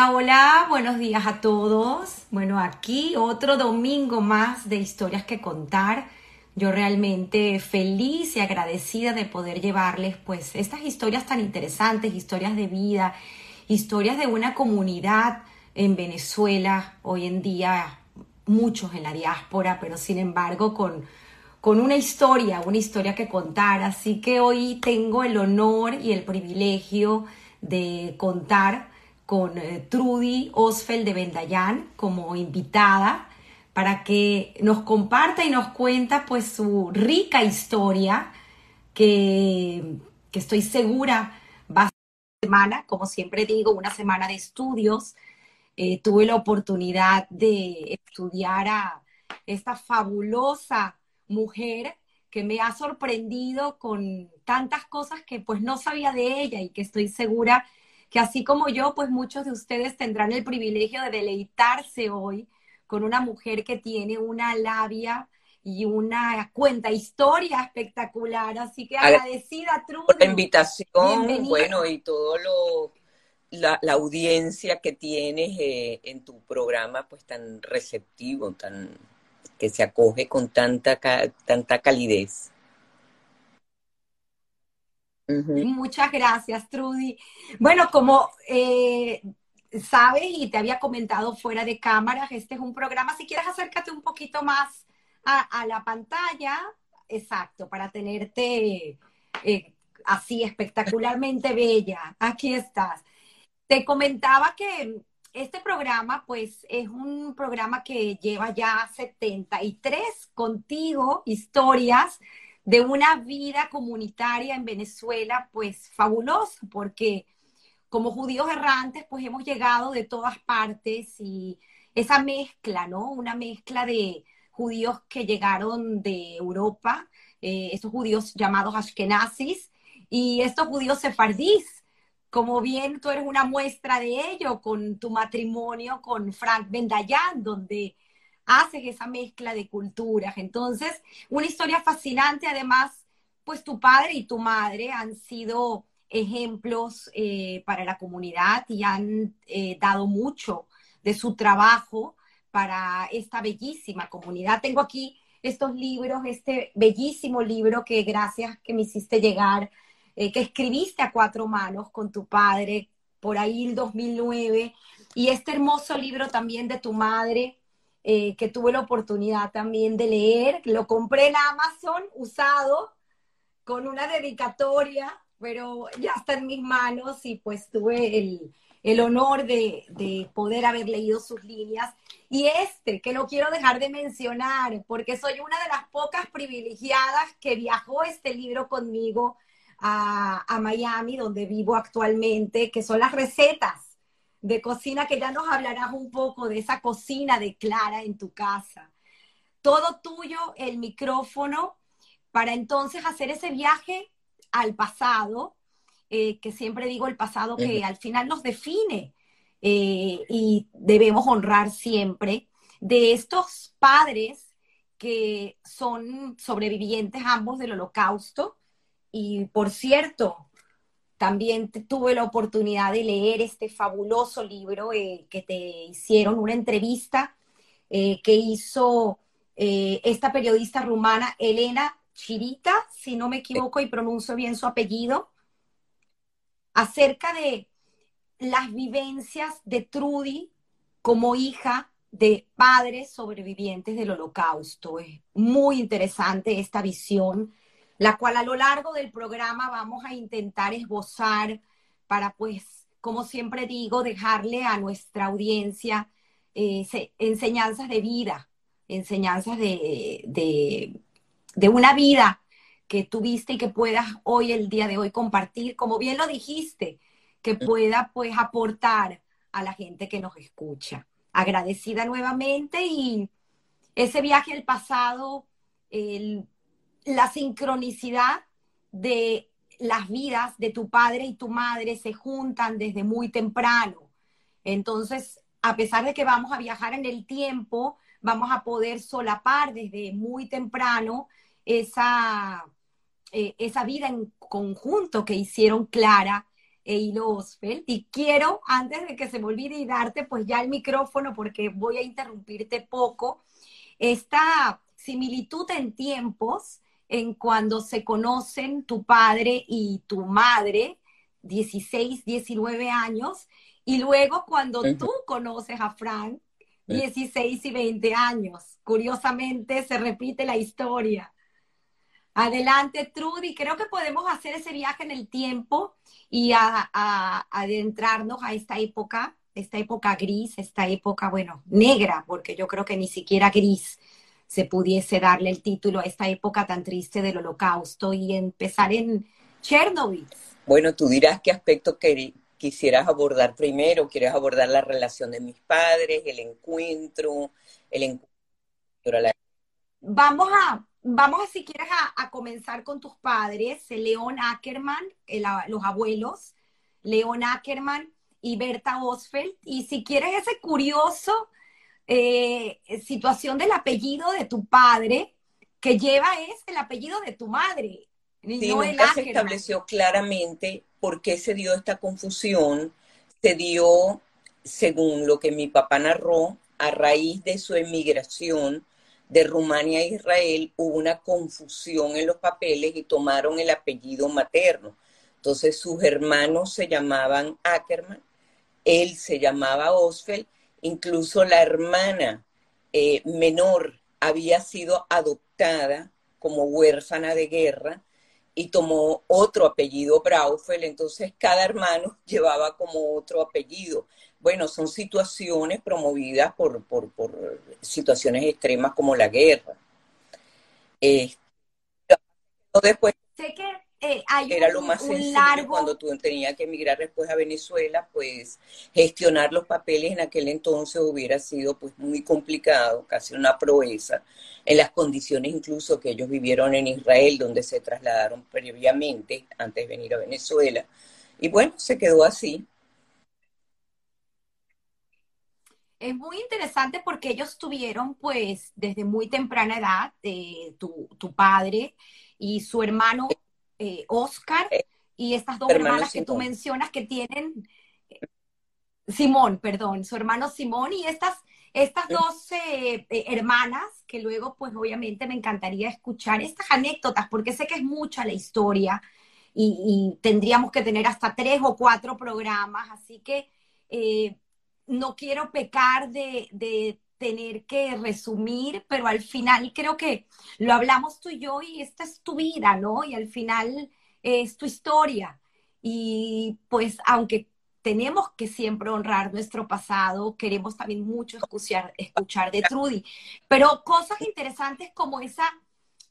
Hola, buenos días a todos. Bueno, aquí otro domingo más de historias que contar. Yo realmente feliz y agradecida de poder llevarles pues estas historias tan interesantes, historias de vida, historias de una comunidad en Venezuela hoy en día, muchos en la diáspora, pero sin embargo con, con una historia, una historia que contar. Así que hoy tengo el honor y el privilegio de contar con eh, Trudy Osfeld de Vendayán como invitada para que nos comparta y nos cuenta pues su rica historia que, que estoy segura va a ser una semana, como siempre digo, una semana de estudios. Eh, tuve la oportunidad de estudiar a esta fabulosa mujer que me ha sorprendido con tantas cosas que pues no sabía de ella y que estoy segura que así como yo, pues muchos de ustedes tendrán el privilegio de deleitarse hoy con una mujer que tiene una labia y una cuenta historia espectacular. Así que agradecida, Trudy. Por la invitación, bueno, y todo lo, la, audiencia que tienes eh, en tu programa, pues tan receptivo, tan que se acoge con tanta, tanta calidez. Muchas gracias, Trudy. Bueno, como eh, sabes y te había comentado fuera de cámaras, este es un programa, si quieres acércate un poquito más a, la pantalla, exacto, para tenerte eh, así espectacularmente bella. Aquí estás. Te comentaba que este programa, pues, es un programa que lleva ya 73 contigo historias de una vida comunitaria en Venezuela, pues fabulosa, porque como judíos errantes, pues hemos llegado de todas partes y esa mezcla, ¿no? Una mezcla de judíos que llegaron de Europa, eh, esos judíos llamados ashkenazis, y estos judíos sefardís, como bien tú eres una muestra de ello con tu matrimonio con Frank Bendayan, donde haces esa mezcla de culturas. Entonces, una historia fascinante, además, pues tu padre y tu madre han sido ejemplos eh, para la comunidad y han eh, dado mucho de su trabajo para esta bellísima comunidad. Tengo aquí estos libros, este bellísimo libro que gracias que me hiciste llegar, eh, que escribiste a cuatro manos con tu padre por ahí el 2009, y este hermoso libro también de tu madre, eh, que tuve la oportunidad también de leer. Lo compré en Amazon usado con una dedicatoria, pero ya está en mis manos y pues tuve el, el honor de, de, poder haber leído sus líneas. Y este, que no quiero dejar de mencionar, porque soy una de las pocas privilegiadas que viajó este libro conmigo a, a Miami, donde vivo actualmente, que son las recetas de cocina, que ya nos hablarás un poco de esa cocina de Clara en tu casa. Todo tuyo, el micrófono, para entonces hacer ese viaje al pasado, eh, que siempre digo el pasado que al final nos define eh, y debemos honrar siempre, de estos padres que son sobrevivientes ambos del holocausto. Y por cierto, también tuve la oportunidad de leer este fabuloso libro eh, que te hicieron, una entrevista eh, que hizo eh, esta periodista rumana, Elena Chirita, si no me equivoco y pronuncio bien su apellido, acerca de las vivencias de Trudy como hija de padres sobrevivientes del holocausto. Es muy interesante esta visión la cual a lo largo del programa vamos a intentar esbozar para, pues, como siempre digo, dejarle a nuestra audiencia eh, enseñanzas de vida, enseñanzas de, de, una vida que tuviste y que puedas hoy, el día de hoy, compartir, como bien lo dijiste, que pueda pues aportar a la gente que nos escucha. Agradecida nuevamente y ese viaje al pasado, el la sincronicidad de las vidas de tu padre y tu madre se juntan desde muy temprano. Entonces, a pesar de que vamos a viajar en el tiempo, vamos a poder solapar desde muy temprano esa, eh, esa vida en conjunto que hicieron Clara e Hilo Osfeld. Y quiero, antes de que se me olvide y darte pues ya el micrófono, porque voy a interrumpirte poco, esta similitud en tiempos en cuando se conocen tu padre y tu madre, 16, 19 años, y luego cuando tú conoces a Frank, 16 y 20 años. Curiosamente se repite la historia. Adelante, Trudy. Creo que podemos hacer ese viaje en el tiempo y adentrarnos a esta época, esta época gris, esta época, bueno, negra, porque yo creo que ni siquiera gris se pudiese darle el título a esta época tan triste del holocausto y empezar en Chernobyl. Bueno, tú dirás qué aspecto quisieras abordar primero. ¿Quieres abordar la relación de mis padres, el encuentro, el encuentro? Vamos a, vamos a, si quieres, a, comenzar con tus padres, León Ackerman, los abuelos, León Ackerman y Berta Osfeld. Y si quieres ese curioso eh, situación del apellido de tu padre, que lleva es el apellido de tu madre. Sí, nunca se estableció claramente por qué se dio esta confusión. Se dio, según lo que mi papá narró, a raíz de su emigración de Rumania a Israel, hubo una confusión en los papeles y tomaron el apellido materno. Entonces sus hermanos se llamaban Ackerman, él se llamaba Osfeld, incluso la hermana eh, menor había sido adoptada como huérfana de guerra y tomó otro apellido Braufel, entonces cada hermano llevaba como otro apellido. Bueno, son situaciones promovidas por, por, situaciones extremas como la guerra. Eh, después, sé que eh, era lo más sencillo cuando tú tenías que emigrar después a Venezuela, pues gestionar los papeles en aquel entonces hubiera sido pues muy complicado, casi una proeza, en las condiciones incluso que ellos vivieron en Israel, donde se trasladaron previamente antes de venir a Venezuela. Y bueno, se quedó así. Es muy interesante porque ellos tuvieron, pues, desde muy temprana edad, eh, tu, tu, padre y su hermano eh, Oscar eh, y estas dos hermanas que tú mencionas que tienen, Simón, perdón, su hermano Simón y estas, estas dos hermanas que luego, pues, obviamente me encantaría escuchar estas anécdotas porque sé que es mucha la historia y, tendríamos que tener hasta tres o cuatro programas, así que no quiero pecar de, tener que resumir, pero al final creo que lo hablamos tú y yo y esta es tu vida, ¿no? Y al final es tu historia. Y pues aunque tenemos que siempre honrar nuestro pasado, queremos también mucho escuchar, escuchar de Trudy, pero cosas interesantes como esa,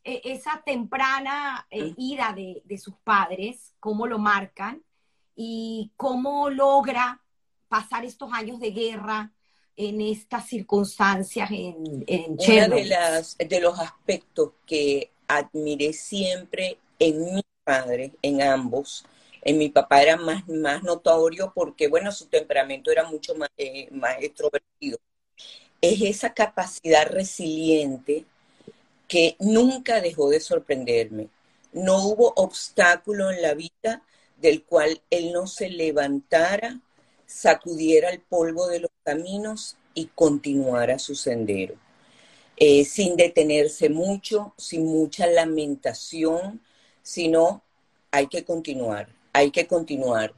e, esa temprana eh, ida de, de sus padres, cómo lo marcan y cómo logra pasar estos años de guerra en estas circunstancias en, en Uno de, las, de los aspectos que admiré siempre en mi padre, en ambos, en mi papá era más, más notorio porque, bueno, su temperamento era mucho más, eh, más extrovertido. Es esa capacidad resiliente que nunca dejó de sorprenderme. No hubo obstáculo en la vida del cual él no se levantara sacudiera el polvo de los caminos y continuara su sendero. Eh, sin detenerse mucho, sin mucha lamentación, sino hay que continuar, hay que continuar.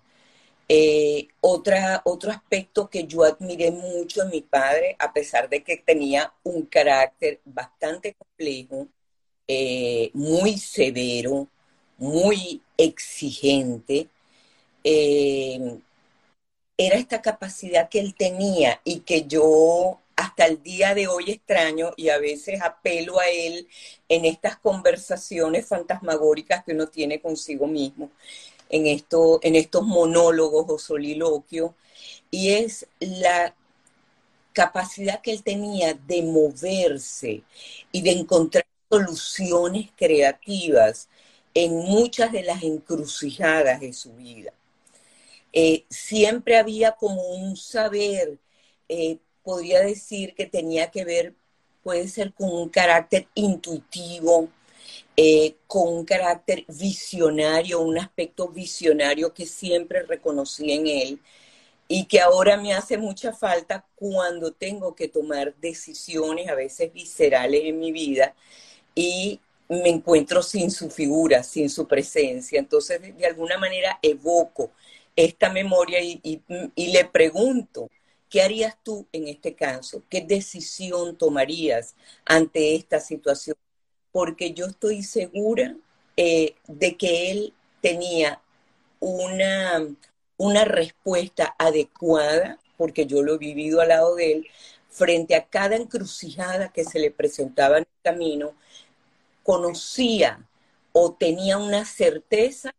Eh, otro aspecto que yo admiré mucho en mi padre, a pesar de que tenía un carácter bastante complejo, eh, muy severo, muy exigente, era esta capacidad que él tenía y que yo hasta el día de hoy extraño y a veces apelo a él en estas conversaciones fantasmagóricas que uno tiene consigo mismo, en, esto, en estos monólogos o soliloquios, y es la capacidad que él tenía de moverse y de encontrar soluciones creativas en muchas de las encrucijadas de su vida. Eh, siempre había como un saber, eh, podría decir que tenía que ver, puede ser con un carácter intuitivo, eh, con un carácter visionario, un aspecto visionario que siempre reconocí en él y que ahora me hace mucha falta cuando tengo que tomar decisiones a veces viscerales en mi vida y me encuentro sin su figura, sin su presencia. Entonces, de alguna manera evoco esta memoria y, le pregunto, ¿qué harías tú en este caso? ¿Qué decisión tomarías ante esta situación? Porque yo estoy segura eh, de que él tenía una, una respuesta adecuada, porque yo lo he vivido al lado de él, frente a cada encrucijada que se le presentaba en el camino, conocía o tenía una certeza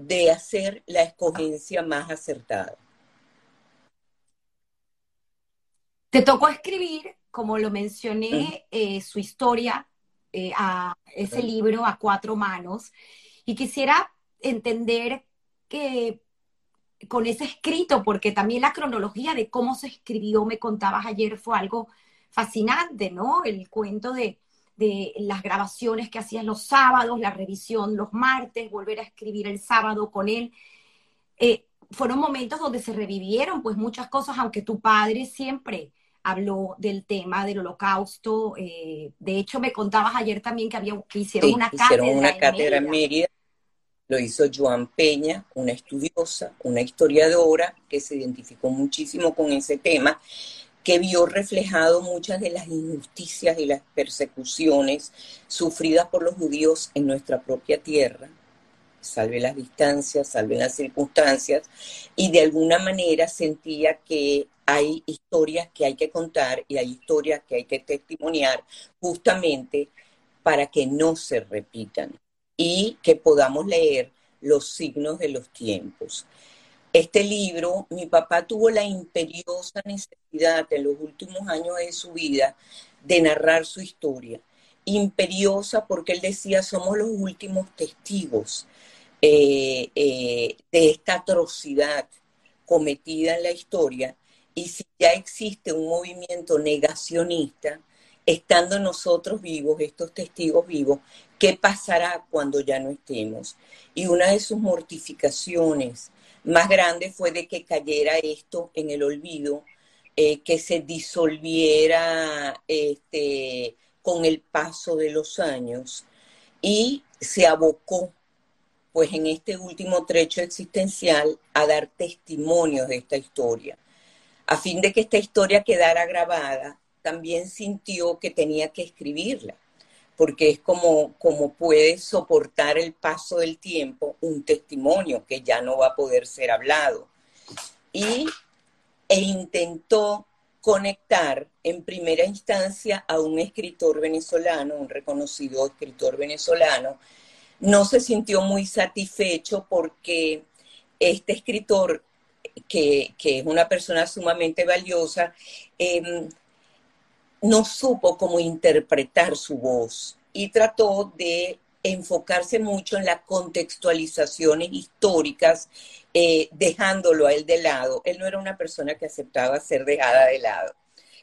de hacer la escogencia más acertada. Te tocó escribir, como lo mencioné, eh, su historia eh, a ese libro a cuatro manos y quisiera entender que con ese escrito, porque también la cronología de cómo se escribió, me contabas ayer, fue algo fascinante, ¿no? El cuento de, de las grabaciones que hacías los sábados, la revisión los martes, volver a escribir el sábado con él. Eh, fueron momentos donde se revivieron pues muchas cosas, aunque tu padre siempre habló del tema del holocausto. Eh, de hecho, me contabas ayer también que, había, que hicieron una hicieron cátedra. una cátedra en Mérida. Lo hizo Joan Peña, una estudiosa, una historiadora que se identificó muchísimo con ese tema que vio reflejado muchas de las injusticias y las persecuciones sufridas por los judíos en nuestra propia tierra, salve las distancias, salve las circunstancias, y de alguna manera sentía que hay historias que hay que contar y hay historias que hay que testimoniar justamente para que no se repitan y que podamos leer los signos de los tiempos este libro, mi papá tuvo la imperiosa necesidad en los últimos años de su vida de narrar su historia. Imperiosa porque él decía, somos los últimos testigos eh, eh, de esta atrocidad cometida en la historia. Y si ya existe un movimiento negacionista, estando nosotros vivos, estos testigos vivos, ¿qué pasará cuando ya no estemos? Y una de sus mortificaciones, más grande fue de que cayera esto en el olvido, eh, que se disolviera este, con el paso de los años y se abocó, pues en este último trecho existencial, a dar testimonios de esta historia. A fin de que esta historia quedara grabada, también sintió que tenía que escribirla porque es como, puede soportar el paso del tiempo un testimonio que ya no va a poder ser hablado. Y, e intentó conectar en primera instancia a un escritor venezolano, un reconocido escritor venezolano. No se sintió muy satisfecho porque este escritor, que, es una persona sumamente valiosa, em, no supo cómo interpretar su voz y trató de enfocarse mucho en las contextualizaciones históricas, eh, dejándolo a él de lado. Él no era una persona que aceptaba ser dejada de lado.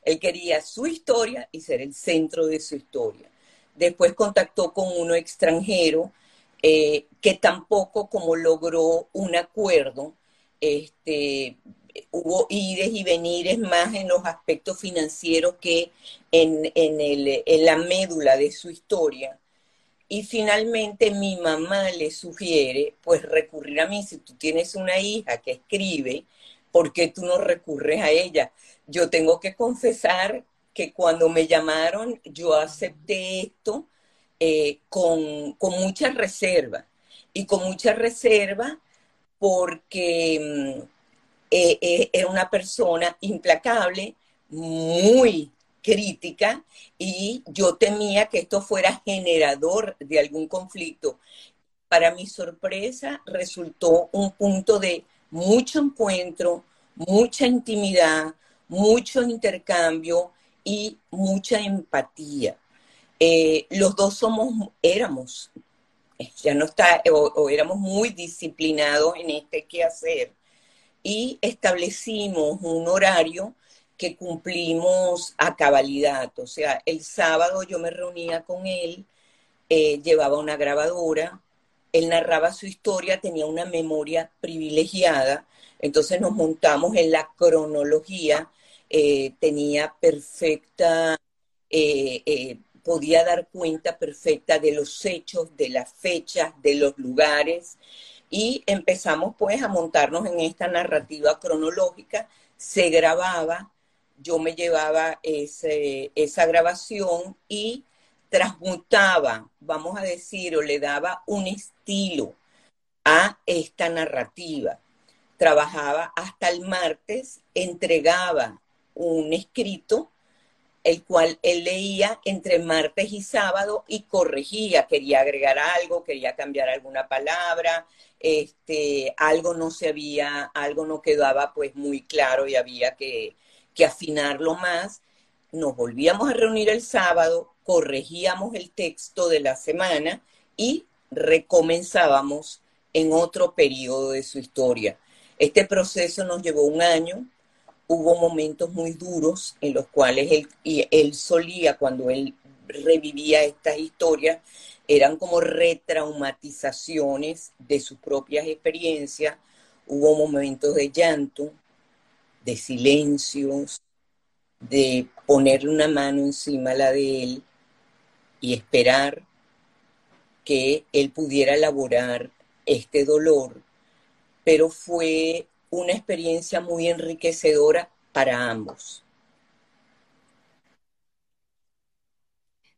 Él quería su historia y ser el centro de su historia. Después contactó con uno extranjero eh, que tampoco como logró un acuerdo, este, hubo ires y venires más en los aspectos financieros que en, la médula de su historia. Y finalmente mi mamá le sugiere, pues recurrir a mí, si tú tienes una hija que escribe, ¿por qué tú no recurres a ella? Yo tengo que confesar que cuando me llamaron, yo acepté esto eh, con, con mucha reserva. Y con mucha reserva porque mm, eh, eh, era una persona implacable, muy crítica y yo temía que esto fuera generador de algún conflicto. Para mi sorpresa resultó un punto de mucho encuentro, mucha intimidad, mucho intercambio y mucha empatía. Eh, los dos somos, éramos, ya no está, o éramos muy disciplinados en este quehacer y establecimos un horario que cumplimos a cabalidad. O sea, el sábado yo me reunía con él eh, llevaba una grabadora, él narraba su historia, tenía una memoria privilegiada, entonces nos montamos en la cronología, eh, tenía perfecta, eh, podía dar cuenta perfecta de los hechos, de las fechas, de los lugares, y empezamos pues a montarnos en esta narrativa cronológica, se grababa, yo me llevaba esa grabación y transmutaba, vamos a decir, o le daba un estilo a esta narrativa. Trabajaba hasta el martes, entregaba un escrito, el cual él leía entre martes y sábado y corregía, quería agregar algo, quería cambiar alguna palabra, este, algo no se había, algo no quedaba pues muy claro y había que, que afinarlo más. Nos volvíamos a reunir el sábado, corregíamos el texto de la semana y recomenzábamos en otro periodo de su historia. Este proceso nos llevó un año, hubo momentos muy duros en los cuales él, solía, cuando él revivía estas historias, eran como retraumatizaciones de sus propias experiencias. Hubo momentos de llanto, de silencios, de ponerle una mano encima a la de él y esperar que él pudiera elaborar este dolor, pero fue una experiencia muy enriquecedora para ambos.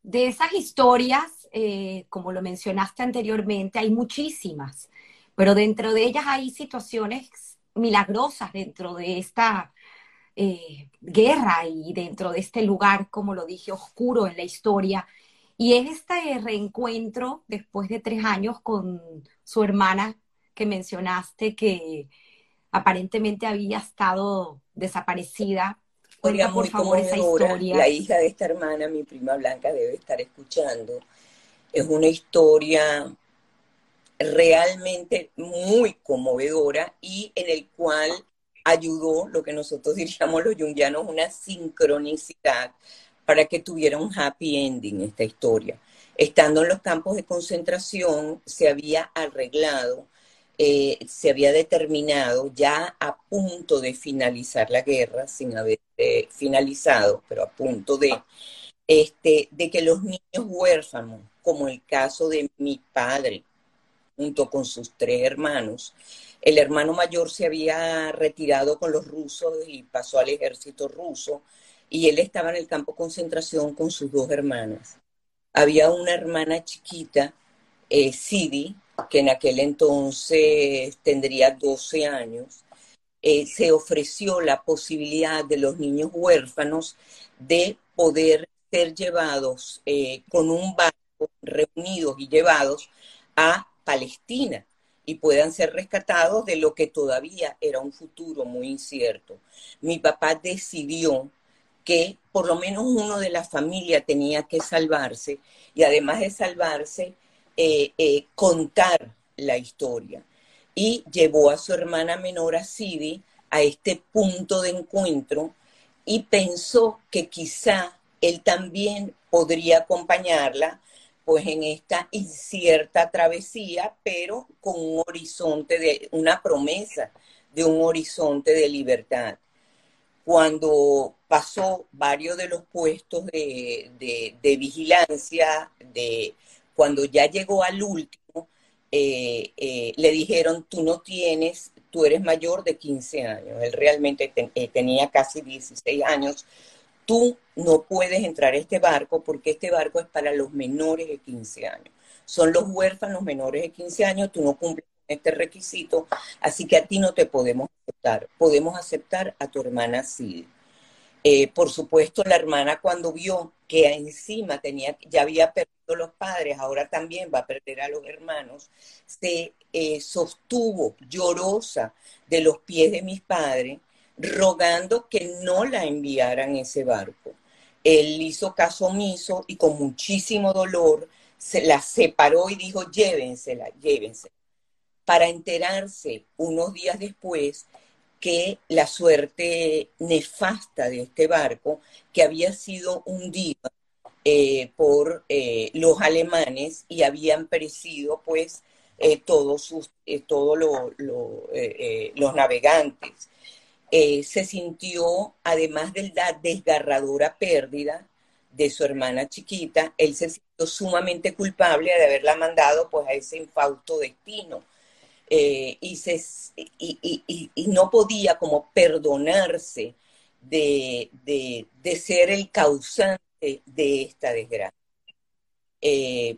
De esas historias, eh, como lo mencionaste anteriormente, hay muchísimas, pero dentro de ellas hay situaciones milagrosas dentro de esta eh, guerra y dentro de este lugar, como lo dije, oscuro en la historia, y es este reencuentro después de tres años con su hermana que mencionaste que aparentemente había estado desaparecida. Cuenta, por favor, esa historia. La hija de esta hermana, mi prima Blanca, debe estar escuchando. Es una historia realmente muy conmovedora y en el cual ayudó lo que nosotros diríamos los yungianos una sincronicidad para que tuviera un happy ending esta historia. Estando en los campos de concentración, se había arreglado, eh, se había determinado ya a punto de finalizar la guerra, sin haber eh, finalizado, pero a punto de, este, de que los niños huérfanos, como el caso de mi padre, junto con sus tres hermanos, el hermano mayor se había retirado con los rusos y pasó al ejército ruso y él estaba en el campo de concentración con sus dos hermanas. Había una hermana chiquita, eh, Sidi, que en aquel entonces tendría 12 años, eh, se ofreció la posibilidad de los niños huérfanos de poder ser llevados eh, con un barco, reunidos y llevados a Palestina y puedan ser rescatados de lo que todavía era un futuro muy incierto. Mi papá decidió que por lo menos uno de la familia tenía que salvarse y además de salvarse, eh, eh, contar la historia. Y llevó a su hermana menor, a Sidi, a este punto de encuentro y pensó que quizá él también podría acompañarla pues en esta incierta travesía, pero con un horizonte de una promesa de un horizonte de libertad cuando pasó varios de los puestos de, vigilancia, de, cuando ya llegó al último, eh, eh, le dijeron, tú no tienes, tú eres mayor de 15 años, él realmente eh, tenía casi 16 años, tú no puedes entrar a este barco porque este barco es para los menores de 15 años. Son los huérfanos menores de 15 años, tú no cumples este requisito, así que a ti no te podemos aceptar. Podemos aceptar a tu hermana sí. Eh, por supuesto, la hermana cuando vio que encima tenía, ya había perdido los padres, ahora también va a perder a los hermanos, se eh, sostuvo llorosa de los pies de mis padres, rogando que no la enviaran ese barco. Él hizo caso omiso y con muchísimo dolor se la separó y dijo, llévensela, llévensela para enterarse unos días después que la suerte nefasta de este barco, que había sido hundido eh, por eh, los alemanes y habían perecido pues todos, sus, todos los navegantes. se sintió, además de la desgarradora pérdida de su hermana chiquita, él se sintió sumamente culpable de haberla mandado pues a ese infausto destino. Y, se, y, no podía como perdonarse de, ser el causante de esta desgracia. Eh,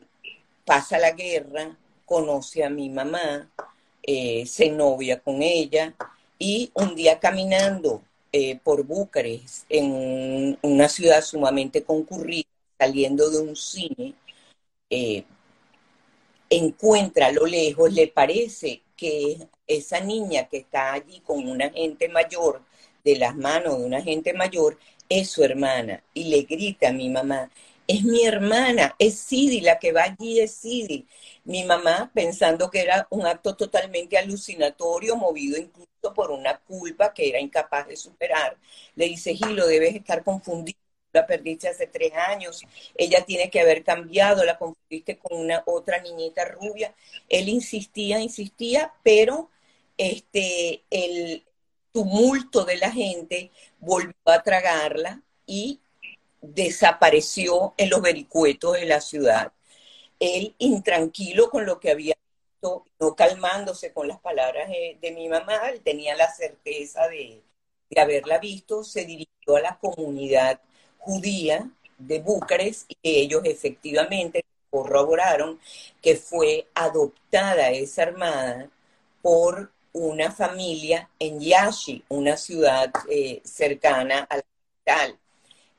pasa la guerra, conoce a mi mamá, eh, se novia con ella y un día caminando eh, por Bucarest, en una ciudad sumamente concurrida, saliendo de un cine, encuentra a lo lejos, le parece que esa niña que está allí con una gente mayor de las manos de una gente mayor es su hermana y le grita a mi mamá, es mi hermana, es Sidi, la que va allí es Sidi. Mi mamá, pensando que era un acto totalmente alucinatorio, movido incluso por una culpa que era incapaz de superar, le dice, Gilo, debes estar confundido, la perdiste hace tres años, ella tiene que haber cambiado, la confundiste con una otra niñita rubia. Él insistía, insistía, pero este, el, tumulto de la gente volvió a tragarla y desapareció en los vericuetos de la ciudad. Él, intranquilo con lo que había visto, no calmándose con las palabras de, mi mamá, él tenía la certeza de, de haberla visto, se dirigió a la comunidad judía de Bucarest y ellos efectivamente corroboraron que fue adoptada esa armada por una familia en Yashi, una ciudad eh, cercana a la capital.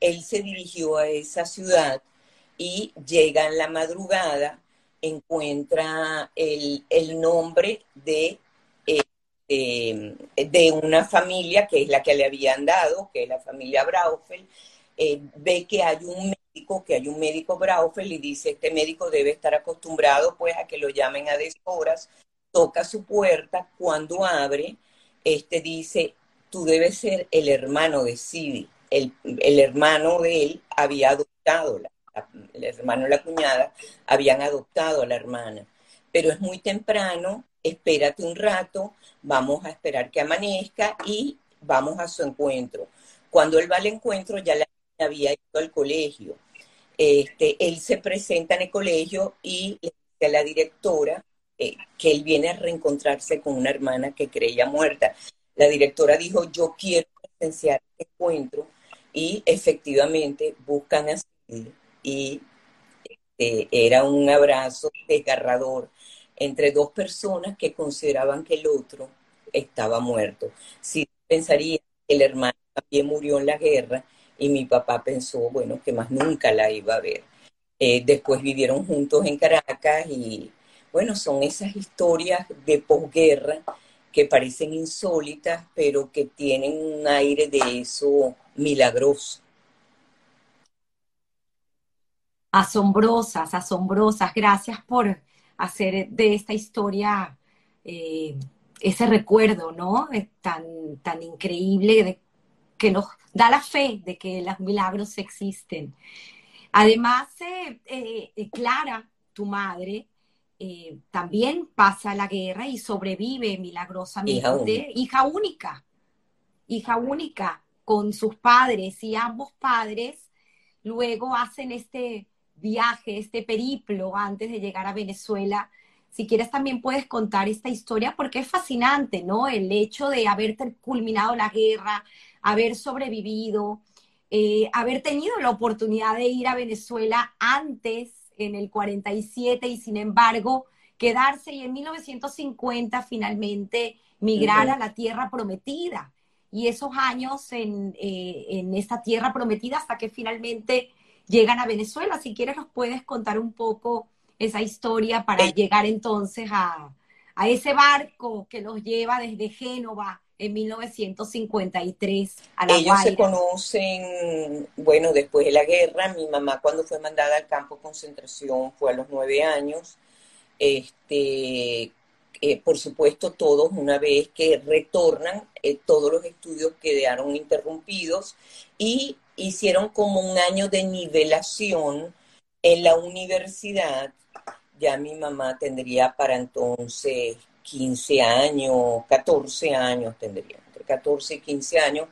Él se dirigió a esa ciudad y llega en la madrugada, encuentra el, nombre de, eh, de, una familia que es la que le habían dado, que es la familia Braufel, eh, ve que hay un médico, que hay un médico Braufel y dice, este médico debe estar acostumbrado pues a que lo llamen a deshoras toca su puerta, cuando abre, este dice, tú debes ser el hermano de Sidi. El, hermano de él había adoptado, el hermano y la cuñada habían adoptado a la hermana. Pero es muy temprano, espérate un rato, vamos a esperar que amanezca y vamos a su encuentro. Cuando él va al encuentro ya la había ido al colegio. Este, él se presenta en el colegio y le dice a la directora eh, que él viene a reencontrarse con una hermana que creía muerta. La directora dijo, yo quiero presenciar este encuentro y efectivamente buscan a y este, era un abrazo desgarrador entre dos personas que consideraban que el otro estaba muerto. Si pensaría que el hermano también murió en la guerra y mi papá pensó, bueno, que más nunca la iba a ver. Eh, después vivieron juntos en Caracas y bueno, son esas historias de posguerra que parecen insólitas, pero que tienen un aire de eso milagroso. Asombrosas, asombrosas. Gracias por hacer de esta historia eh, ese recuerdo, ¿no? tan, tan increíble que nos da la fe de que los milagros existen. Además, eh, eh, Clara, tu madre, eh, también pasa la guerra y sobrevive milagrosamente. Hija única. hija única, con sus padres y ambos padres luego hacen este viaje, este periplo antes de llegar a Venezuela. Si quieres también puedes contar esta historia porque es fascinante, ¿no? El hecho de haber culminado la guerra, haber sobrevivido, eh, haber tenido la oportunidad de ir a Venezuela antes en el 47 y sin embargo quedarse y en 1950 finalmente migrar a la tierra prometida. Y esos años en, eh, en esta tierra prometida hasta que finalmente llegan a Venezuela. Si quieres nos puedes contar un poco esa historia para llegar entonces a, a ese barco que los lleva desde Génova en 1953 a La Ellos se conocen, bueno, después de la guerra. Mi mamá cuando fue mandada al campo de concentración fue a los nueve años. Este, eh, por supuesto, todos una vez que retornan, eh, todos los estudios quedaron interrumpidos y hicieron como un año de nivelación en la universidad. Ya mi mamá tendría para entonces 15 años, 14 años tendría, entre 14 y 15 años,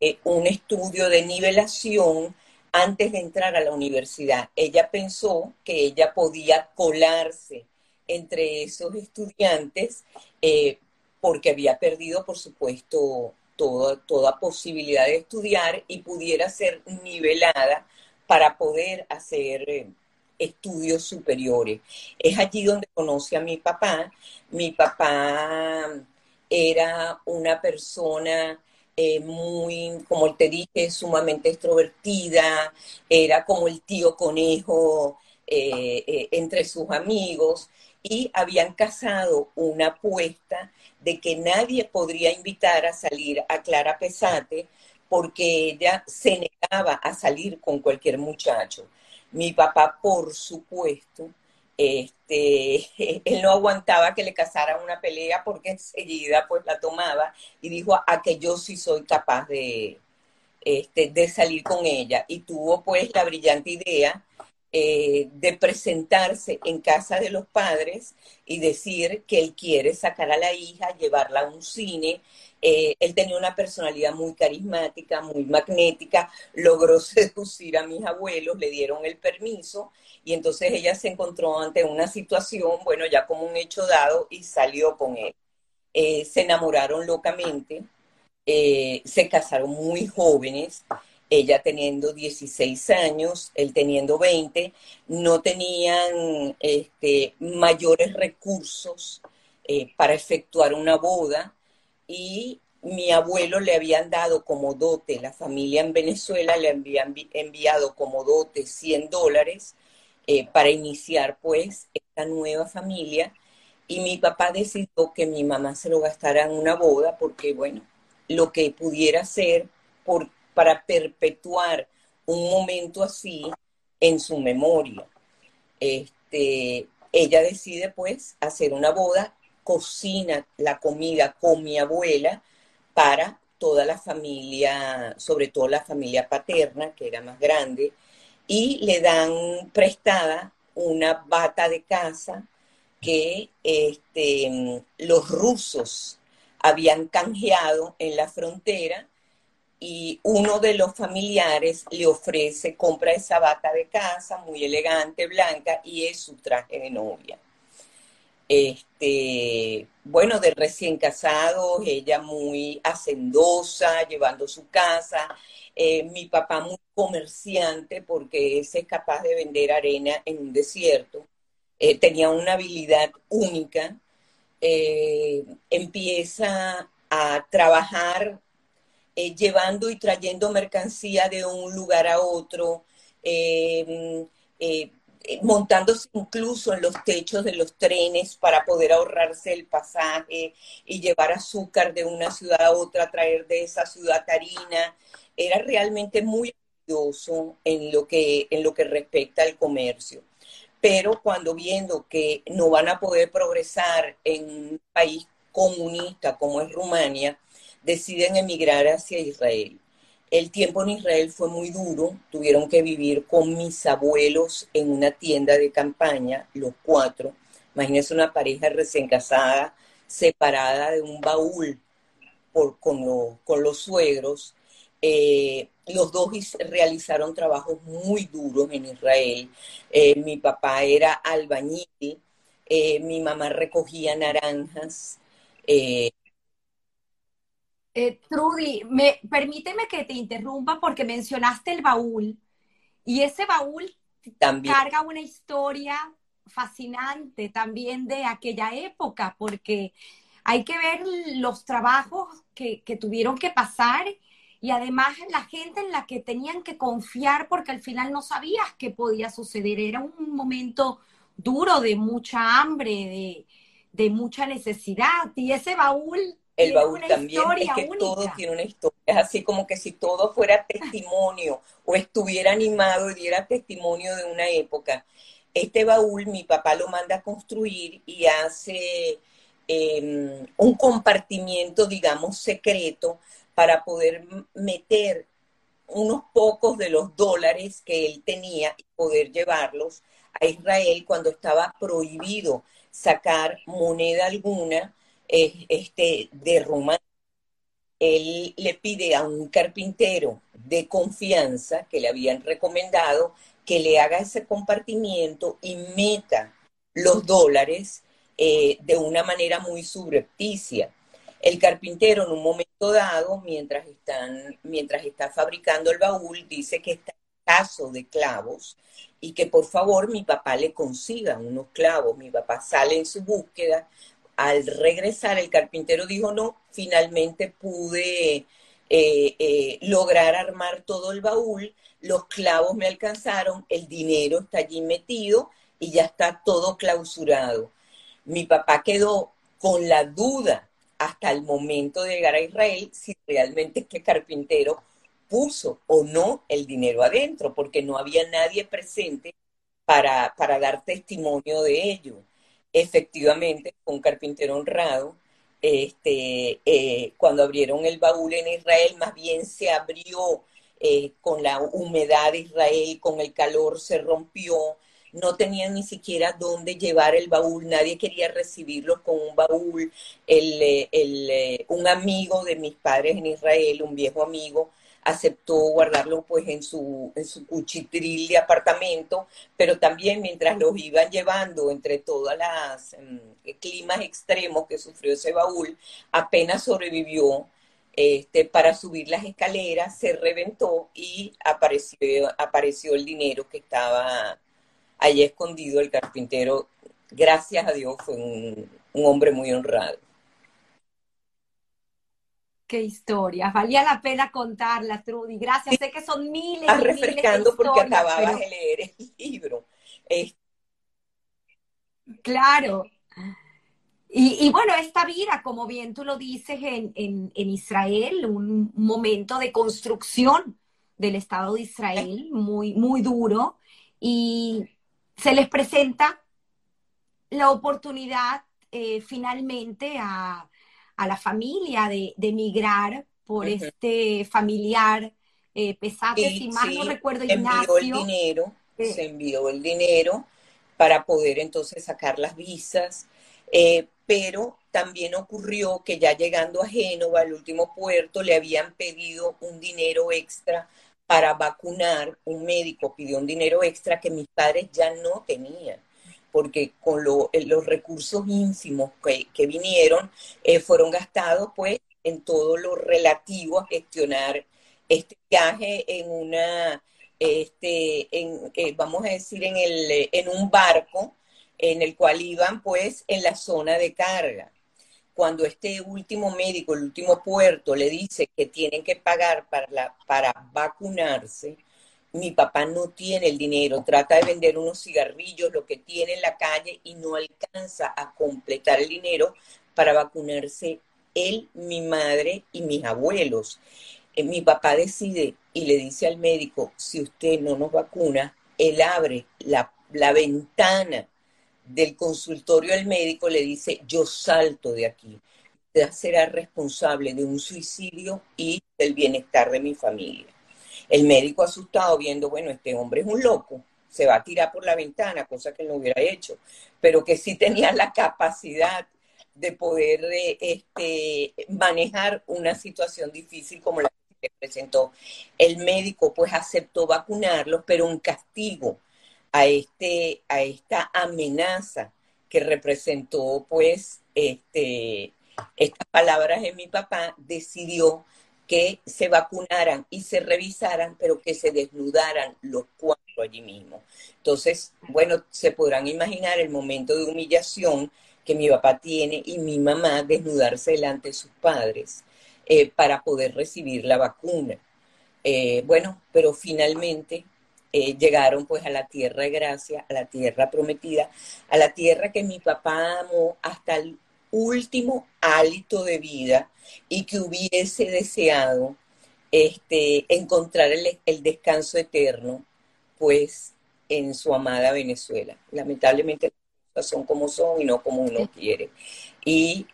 eh, un estudio de nivelación antes de entrar a la universidad. Ella pensó que ella podía colarse entre esos estudiantes eh, porque había perdido, por supuesto, toda posibilidad de estudiar y pudiera ser nivelada para poder hacer eh, estudios superiores. Es allí donde conoce a mi papá. Mi papá era una persona eh, muy, como te dije, sumamente extrovertida, era como el tío conejo eh, entre sus amigos y habían casado una apuesta de que nadie podría invitar a salir a Clara Pesate porque ella se negaba a salir con cualquier muchacho. Mi papá, por supuesto, este, él no aguantaba que le casaran una pelea porque enseguida pues la tomaba y dijo a que yo sí soy capaz de, este, de salir con ella. Y tuvo pues la brillante idea eh, de presentarse en casa de los padres y decir que él quiere sacar a la hija, llevarla a un cine. Eh, él tenía una personalidad muy carismática, muy magnética, logró seducir a mis abuelos, le dieron el permiso y entonces ella se encontró ante una situación, bueno, ya como un hecho dado y salió con él. Eh, se enamoraron locamente, se casaron muy jóvenes ella teniendo 16 años, él teniendo 20, no tenían este, mayores recursos eh, para efectuar una boda. Y mi abuelo le habían dado como dote, la familia en Venezuela le habían enviado como dote 100 dólares eh, para iniciar pues esta nueva familia. Y mi papá decidió que mi mamá se lo gastara en una boda porque bueno, lo que pudiera ser por para perpetuar un momento así en su memoria. Este, ella decide pues hacer una boda, cocina la comida con mi abuela para toda la familia, sobre todo la familia paterna, que era más grande, y le dan prestada una bata de casa que este, los rusos habían canjeado en la frontera y uno de los familiares le ofrece, compra esa bata de casa muy elegante, blanca, y es su traje de novia. Este, bueno, de recién casados, ella muy hacendosa, llevando su casa, eh, mi papá muy comerciante porque ese es capaz de vender arena en un desierto, eh, tenía una habilidad única, eh, empieza a trabajar eh, llevando y trayendo mercancía de un lugar a otro, em, eh, eh, montándose incluso en los techos de los trenes para poder ahorrarse el pasaje y llevar azúcar de una ciudad a otra, traer de esa ciudad harina. Era realmente muy valioso en lo que, en lo que respecta al comercio. Pero cuando viendo que no van a poder progresar en un país comunista como es Rumania, deciden emigrar hacia Israel. El tiempo en Israel fue muy duro, tuvieron que vivir con mis abuelos en una tienda de campaña, los cuatro. Imagínense una pareja recién casada, separada de un baúl por, con, con los suegros. Eh, los dos realizaron trabajos muy duros en Israel. Eh, mi papá era albañil, eh, mi mamá recogía naranjas. Eh, Trudy, me, permíteme que te interrumpa porque mencionaste el baúl y ese baúl también. carga una historia fascinante también de aquella época porque hay que ver los trabajos que, que tuvieron que pasar y además la gente en la que tenían que confiar porque al final no sabías qué podía suceder. Era un momento duro de mucha hambre, de, de mucha necesidad y ese baúl el baúl también es que todo tiene una historia. Es así como que si todo fuera testimonio o estuviera animado y diera testimonio de una época. Este baúl mi papá lo manda a construir y hace em, un compartimiento, digamos, secreto para poder meter unos pocos de los dólares que él tenía y poder llevarlos a Israel cuando estaba prohibido sacar moneda alguna eh, este, de Rumania. Él le pide a un carpintero de confianza que le habían recomendado que le haga ese compartimiento y meta los dólares eh, de una manera muy subrepticia. El carpintero en un momento dado, mientras, están, mientras está fabricando el baúl, dice que está caso de clavos y que por favor mi papá le consiga unos clavos. Mi papá sale en su búsqueda. Al regresar, el carpintero dijo, no, finalmente pude eh, eh, lograr armar todo el baúl, los clavos me alcanzaron, el dinero está allí metido y ya está todo clausurado. Mi papá quedó con la duda hasta el momento de llegar a Israel si realmente este carpintero puso o no el dinero adentro, porque no había nadie presente para, para dar testimonio de ello. Efectivamente, un carpintero honrado, este, eh, cuando abrieron el baúl en Israel, más bien se abrió eh, con la humedad de Israel, con el calor, se rompió, no tenían ni siquiera dónde llevar el baúl, nadie quería recibirlos con un baúl. El, eh, el, un amigo de mis padres en Israel, un viejo amigo, aceptó guardarlo pues en su, en su cuchitril de apartamento, pero también mientras los iban llevando entre todas las em, climas extremos que sufrió ese baúl, apenas sobrevivió este, para subir las escaleras, se reventó y apareció, apareció el dinero que estaba allí escondido. El carpintero, gracias a Dios, fue un hombre muy honrado. Qué historias, valía la pena contarlas, Trudy. Gracias, sé que son miles. Estás refrescando porque acababas de leer el libro. Claro. Y, bueno, esta vida, como bien tú lo dices, en, en, Israel, un momento de construcción del Estado de Israel muy, muy duro, y se les presenta la oportunidad eh, finalmente a, a la familia de, de migrar por este familiar eh, Pesate, si más no recuerdo, Ignacio. Envió el dinero, eh, se envió el dinero para poder entonces sacar las visas, eh, pero también ocurrió que ya llegando a Génova, el último puerto, le habían pedido un dinero extra para vacunar, un médico pidió un dinero extra que mis padres ya no tenían porque con eh, los recursos ínfimos que, vinieron eh, fueron gastados pues en todo lo relativo a gestionar este viaje en una, este, en, eh, vamos a decir, en, el, en un barco en el cual iban pues en la zona de carga. Cuando este último médico, el último puerto, le dice que tienen que pagar para, para vacunarse, mi papá no tiene el dinero, trata de vender unos cigarrillos, lo que tiene en la calle y no alcanza a completar el dinero para vacunarse él, mi madre y mis abuelos. Eh, mi papá decide y le dice al médico, si usted no nos vacuna, él abre la, la ventana del consultorio del médico, le dice, yo salto de aquí. Usted será responsable de un suicidio y del bienestar de mi familia. El médico asustado viendo, bueno, este hombre es un loco, se va a tirar por la ventana, cosa que no hubiera hecho, pero que sí tenía la capacidad de poder eh, este, manejar una situación difícil como la que se presentó. El médico pues aceptó vacunarlos, pero un castigo a, este, a esta amenaza que representó pues este, estas palabras de mi papá, decidió que se vacunaran y se revisaran, pero que se desnudaran los cuatro allí mismo. Entonces, bueno, se podrán imaginar el momento de humillación que mi papá tiene y mi mamá desnudarse delante de sus padres eh, para poder recibir la vacuna. Eh, bueno, pero finalmente eh, llegaron pues a la tierra de gracia, a la tierra prometida, a la tierra que mi papá amó hasta el último hálito de vida y que hubiese deseado este, encontrar el, descanso eterno, pues en su amada Venezuela. Lamentablemente las son como son y no como uno quiere. Y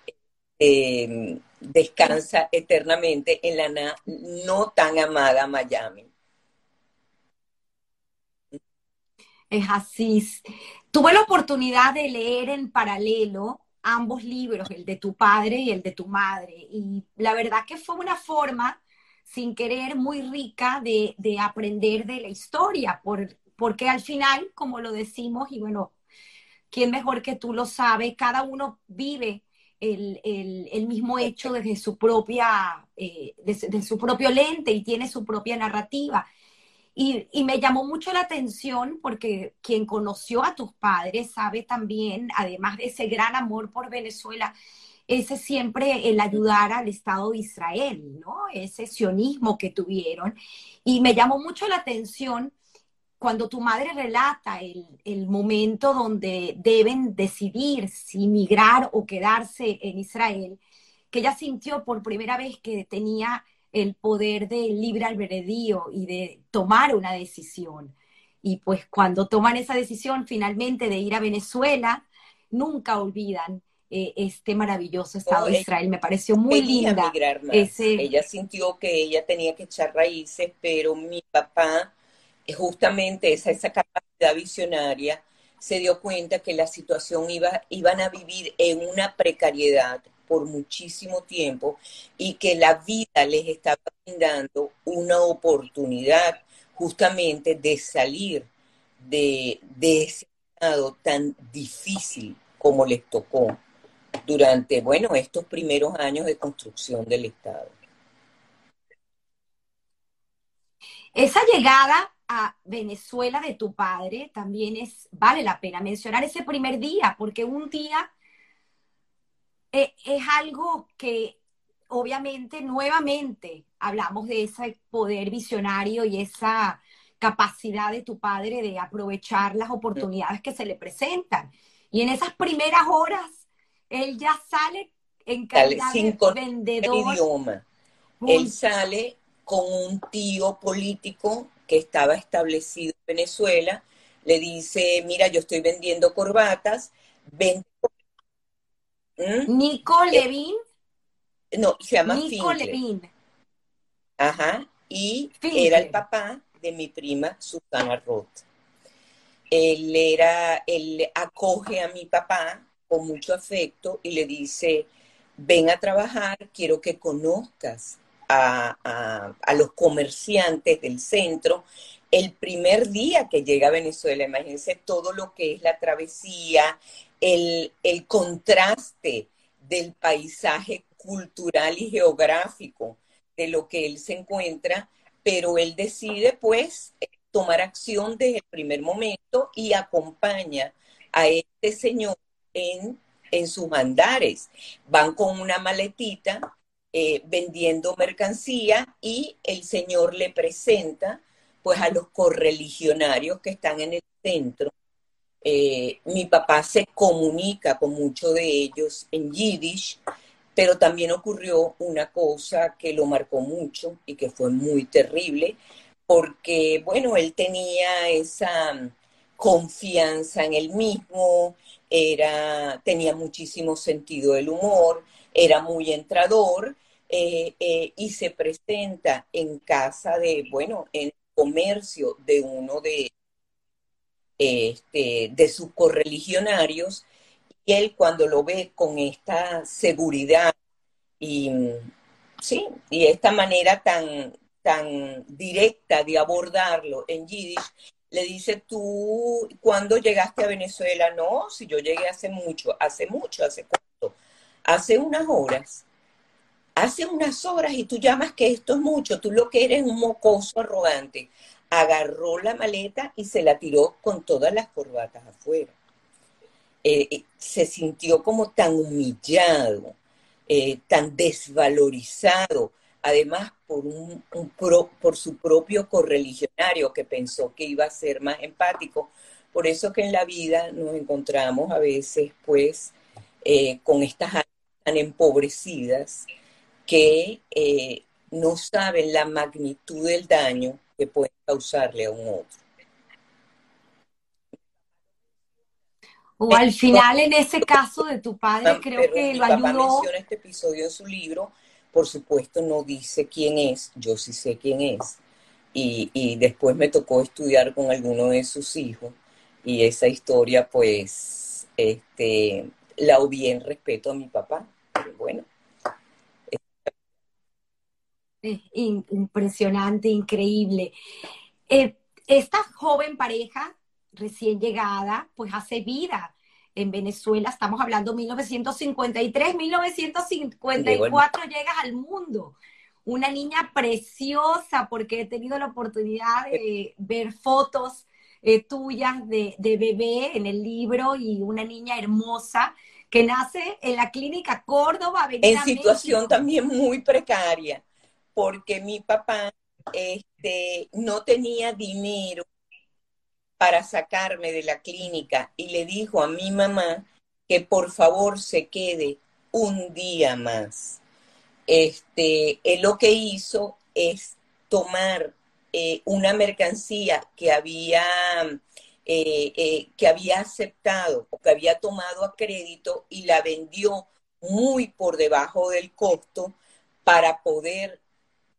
em, descansa eternamente en la no tan amada Miami. Es así. Tuve la oportunidad de leer en paralelo ambos libros, el de tu padre y el de tu madre, y la verdad que fue una forma, sin querer, muy rica de, aprender de la historia, por, porque al final, como lo decimos, y bueno, ¿quién mejor que tú lo sabe? Cada uno vive el, mismo hecho desde su propia, eh, desde, su propio lente y tiene su propia narrativa. Y, me llamó mucho la atención porque quien conoció a tus padres sabe también, además de ese gran amor por Venezuela, ese siempre el ayudar al Estado de Israel, ¿no? Ese sionismo que tuvieron. Y me llamó mucho la atención cuando tu madre relata el, momento donde deben decidir si migrar o quedarse en Israel, que ella sintió por primera vez que tenía el poder del libre albedrío y de tomar una decisión. Y pues cuando toman esa decisión finalmente de ir a Venezuela, nunca olvidan eh, este maravilloso Estado de Israel. Me pareció muy linda. Ella sintió que ella tenía que echar raíces, pero mi papá justamente esa, esa capacidad visionaria, se dio cuenta que la situación iba, iban a vivir en una precariedad por muchísimo tiempo y que la vida les estaba brindando una oportunidad justamente de salir de, de ese estado tan difícil como les tocó durante, bueno, estos primeros años de construcción del Estado. Esa llegada Venezuela de tu padre, también es, vale la pena mencionar ese primer día, porque un día eh, es algo que obviamente nuevamente hablamos de ese poder visionario y esa capacidad de tu padre de aprovechar las oportunidades que se le presentan. Y en esas primeras horas, él ya sale en calidad de vendedor. Idioma. Él sale con un tío político que estaba establecido en Venezuela, le dice, mira, yo estoy vendiendo corbatas, vendo... ¿Mm? Nico eh, Levin. No, se llama Nico Levin. Ajá, y era el papá de mi prima Susana Roth. Él era, él acoge a mi papá con mucho afecto y le dice, ven a trabajar, quiero que conozcas a, los comerciantes del centro el primer día que llega a Venezuela. Imagínense todo lo que es la travesía, el, el contraste del paisaje cultural y geográfico de lo que él se encuentra, pero él decide pues tomar acción desde el primer momento y acompaña a este señor en, en sus andares. Van con una maletita eh, vendiendo mercancía y el Señor le presenta pues a los correligionarios que están en el centro. Eh, mi papá se comunica con muchos de ellos en yiddish, pero también ocurrió una cosa que lo marcó mucho y que fue muy terrible, porque, bueno, él tenía esa confianza en él mismo, era, tenía muchísimo sentido del humor, era muy entrador eh, eh, y se presenta en casa de, bueno, en comercio de uno de, este, de sus correligionarios, y él cuando lo ve con esta seguridad y, sí, y esta manera tan, tan directa de abordarlo en Yiddish, le dice, tú, ¿cuándo llegaste a Venezuela? No, si yo llegué hace mucho, hace mucho, hace cuánto, hace unas horas hace unas horas y tú llamas que esto es mucho, tú lo que eres un mocoso arrogante. Agarró la maleta y se la tiró con todas las corbatas afuera. Eh, eh, se sintió como tan humillado, eh, tan desvalorizado, además por, un, por su propio correligionario que pensó que iba a ser más empático. Por eso que en la vida nos encontramos a veces, pues, con estas almas tan empobrecidas, que eh, no saben la magnitud del daño que puede causarle a un otro. O al final, en ese caso de tu padre, creo que lo ayudó. Papá menciona este episodio en su libro, por supuesto no dice quién es, yo sí sé quién es, y, y después me tocó estudiar con alguno de sus hijos, y esa historia, pues, este, la obvié en respeto a mi papá, bueno. Impresionante, increíble. Eh, esta joven pareja recién llegada, pues hace vida en Venezuela. Estamos hablando 1953, 1954 llegas al mundo. Una niña preciosa, porque he tenido la oportunidad de ver fotos eh, tuyas de, de, bebé en el libro y una niña hermosa que nace en la clínica Córdoba. En situación también muy precaria, porque mi papá este, no tenía dinero para sacarme de la clínica y le dijo a mi mamá que por favor se quede un día más. Este, él lo que hizo es tomar eh, una mercancía que había, eh, eh, que había aceptado o que había tomado a crédito y la vendió muy por debajo del costo para poder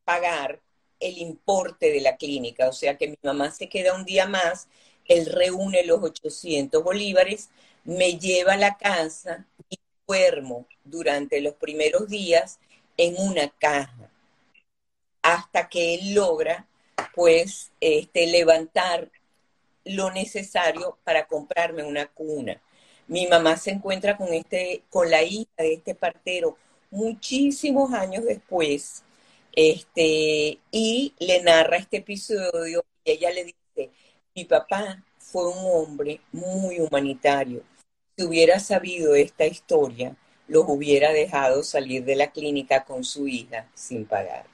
pagar el importe de la clínica. O sea que mi mamá se queda un día más él reúne los 800 bolívares, me lleva a la casa y duermo durante los primeros días en una caja hasta que él logra pues este, levantar lo necesario para comprarme una cuna. Mi mamá se encuentra con, este, con la hija de este partero muchísimos años después este, y le narra este episodio y ella le dice, mi papá fue un hombre muy humanitario. Si hubiera sabido esta historia, los hubiera dejado salir de la clínica con su hija sin pagar.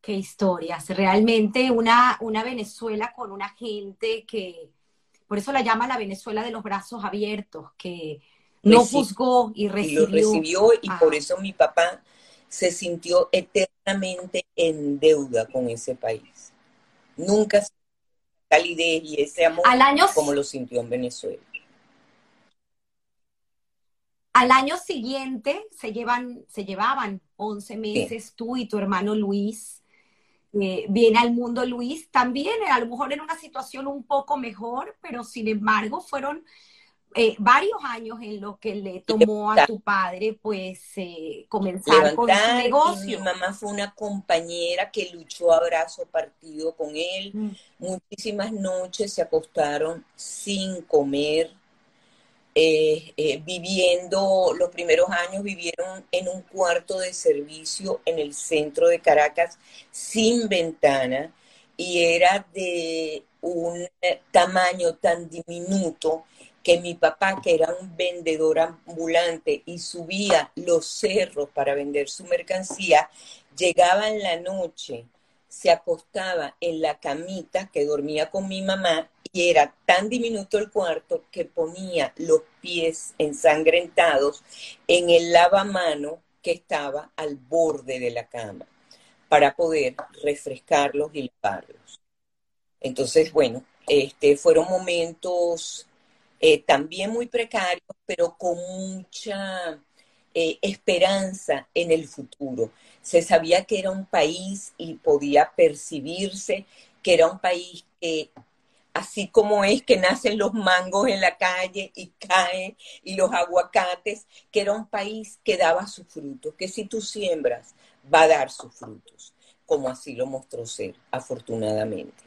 Qué historias. Realmente una, una Venezuela con una gente que, por eso la llama la Venezuela de los brazos abiertos, que no juzgó y recibió. Y lo recibió y por eso mi papá se sintió eternamente en deuda con ese país. Nunca calidez y ese amor como lo sintió en Venezuela. Al año siguiente se, llevan, se llevaban 11 meses tú y tu hermano Luis. Eh, viene al mundo Luis también, a lo mejor en una situación un poco mejor, pero sin embargo fueron eh, varios años en lo que le tomó a tu padre, pues, eh, comenzar con su negocio. mi mamá fue una compañera que luchó a brazo partido con él. Mm. Muchísimas noches se acostaron sin comer, eh, viviendo, los primeros años vivieron en un cuarto de servicio en el centro de Caracas sin ventana y era de un tamaño tan diminuto que mi papá, que era un vendedor ambulante y subía los cerros para vender su mercancía, llegaba en la noche, se acostaba en la camita que dormía con mi mamá y era tan diminuto el cuarto que ponía los pies ensangrentados en el lavamano que estaba al borde de la cama para poder refrescarlos y lavarlos. Entonces, bueno, este, fueron momentos eh, también muy precarios, pero con mucha eh, esperanza en el futuro. Se sabía que era un país y podía percibirse que era un país que, así como es que nacen los mangos en la calle y caen y los aguacates, que era un país que daba sus frutos, que si tú siembras va a dar sus frutos, como así lo mostró ser, afortunadamente.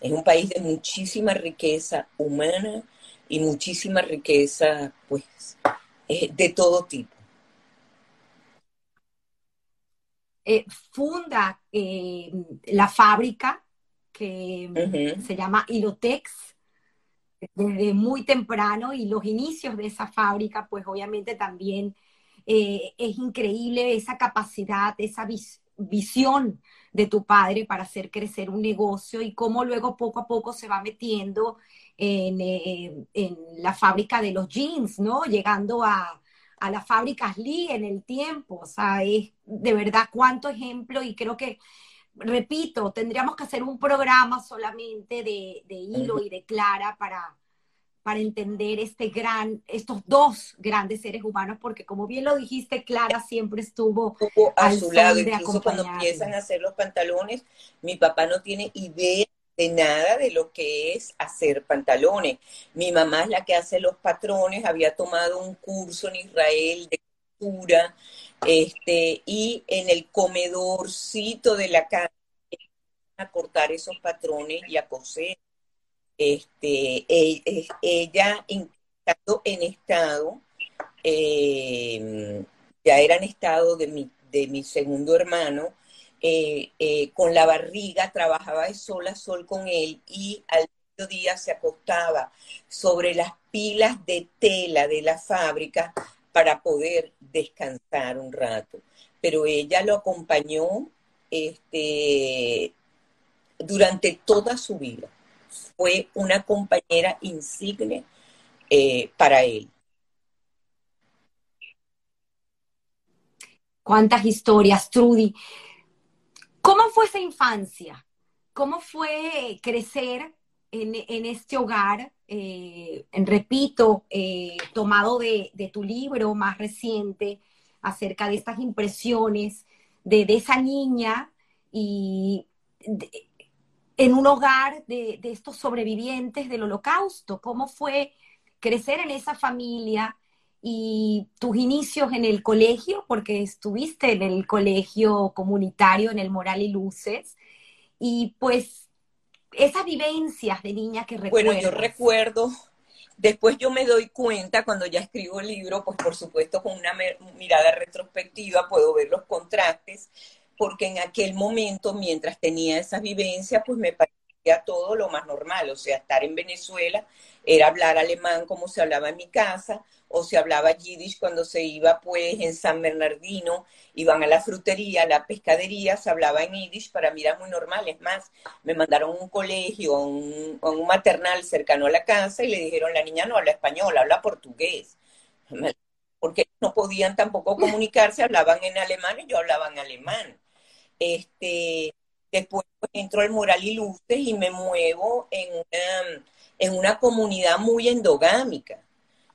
Es un país de muchísima riqueza humana, y muchísima riqueza, pues, eh, de todo tipo. Eh, funda eh, la fábrica que se llama Ilotex desde muy temprano y los inicios de esa fábrica, pues obviamente también es increíble esa capacidad, esa visión de tu padre para hacer crecer un negocio y cómo luego poco a poco se va metiendo eh, en, la fábrica de los jeans, ¿no? Llegando a, a las fábricas Lee en el tiempo. O sea, es de verdad cuánto ejemplo y creo que repito, tendríamos que hacer un programa solamente de, Hilo y de Clara para, para entender este gran, estos dos grandes seres humanos, porque como bien lo dijiste, Clara siempre estuvo a su lado, incluso cuando empiezan a hacer los pantalones, mi papá no tiene idea de nada de lo que es hacer pantalones. Mi mamá es la que hace los patrones, había tomado un curso en Israel de costura, este, y en el comedorcito de la casa a cortar esos patrones y a coser. Este, e, ella, estando en estado, em, ya era en estado de mi, de mi segundo hermano, eh, eh, con la barriga, trabajaba de sol a sol con él y al mediodía se acostaba sobre las pilas de tela de la fábrica para poder descansar un rato. Pero ella lo acompañó este, durante toda su vida. Fue una compañera insigne eh, para él. Cuántas historias, Trudy. ¿Cómo fue esa infancia? ¿Cómo fue crecer en, este hogar? Eh, repito, eh, tomado de, tu libro más reciente acerca de estas impresiones de, esa niña y en un hogar de, de, estos sobrevivientes del holocausto. ¿Cómo fue crecer en esa familia y tus inicios en el colegio, porque estuviste en el colegio comunitario, en el Moral y Luces, y pues esas vivencias de niña que recuerdo. Bueno, yo recuerdo, después yo me doy cuenta cuando ya escribo el libro, pues por supuesto con una mirada retrospectiva puedo ver los contrastes, porque en aquel momento, mientras tenía esas vivencias, pues me parecía todo lo más normal, o sea, estar en Venezuela era hablar alemán como se hablaba en mi casa, o se hablaba yiddish cuando se iba pues en San Bernardino, iban a la frutería, a la pescadería, se hablaba en yiddish, para mí era muy normal, es más, me mandaron a un colegio, un, un maternal cercano a la casa y le dijeron, la niña no habla español, habla portugués, porque no podían tampoco comunicarse, hablaban en alemán y yo hablaba en alemán. Este, después pues, entro al Moral y Luces y me muevo en una en una comunidad muy endogámica.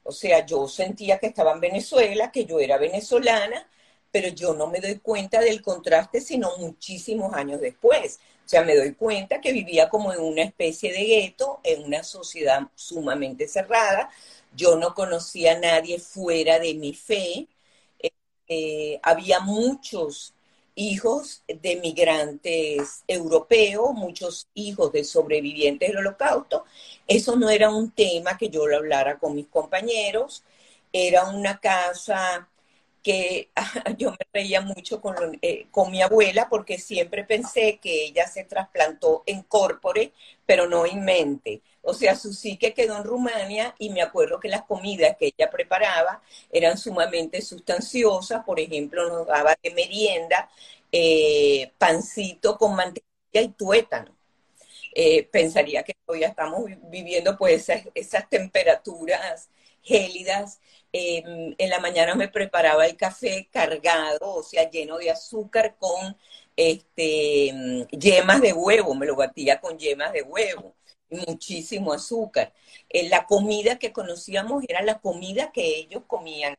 O sea, yo sentía que estaba en Venezuela, que yo era venezolana, pero yo no me doy cuenta del contraste sino muchísimos años después. O sea, me doy cuenta que vivía como en una especie de gueto, en una sociedad sumamente cerrada. Yo no conocía a nadie fuera de mi fe. Eh, había muchos hijos de migrantes europeos, muchos hijos de sobrevivientes del holocausto. Eso no era un tema que yo lo hablara con mis compañeros, era una casa que yo me reía mucho con, eh, con, mi abuela porque siempre pensé que ella se trasplantó en corpore, pero no en mente. O sea, su psique quedó en Rumania y me acuerdo que las comidas que ella preparaba eran sumamente sustanciosas. Por ejemplo, nos daba de merienda eh, pancito con mantequilla y tuétano. Eh, pensaría que todavía estamos viviendo pues esas, temperaturas gélidas. Em, en la mañana me preparaba el café cargado, o sea, lleno de azúcar con este, yemas de huevo, me lo batía con yemas de huevo muchísimo azúcar. Eh, la comida que conocíamos era la comida que ellos comían.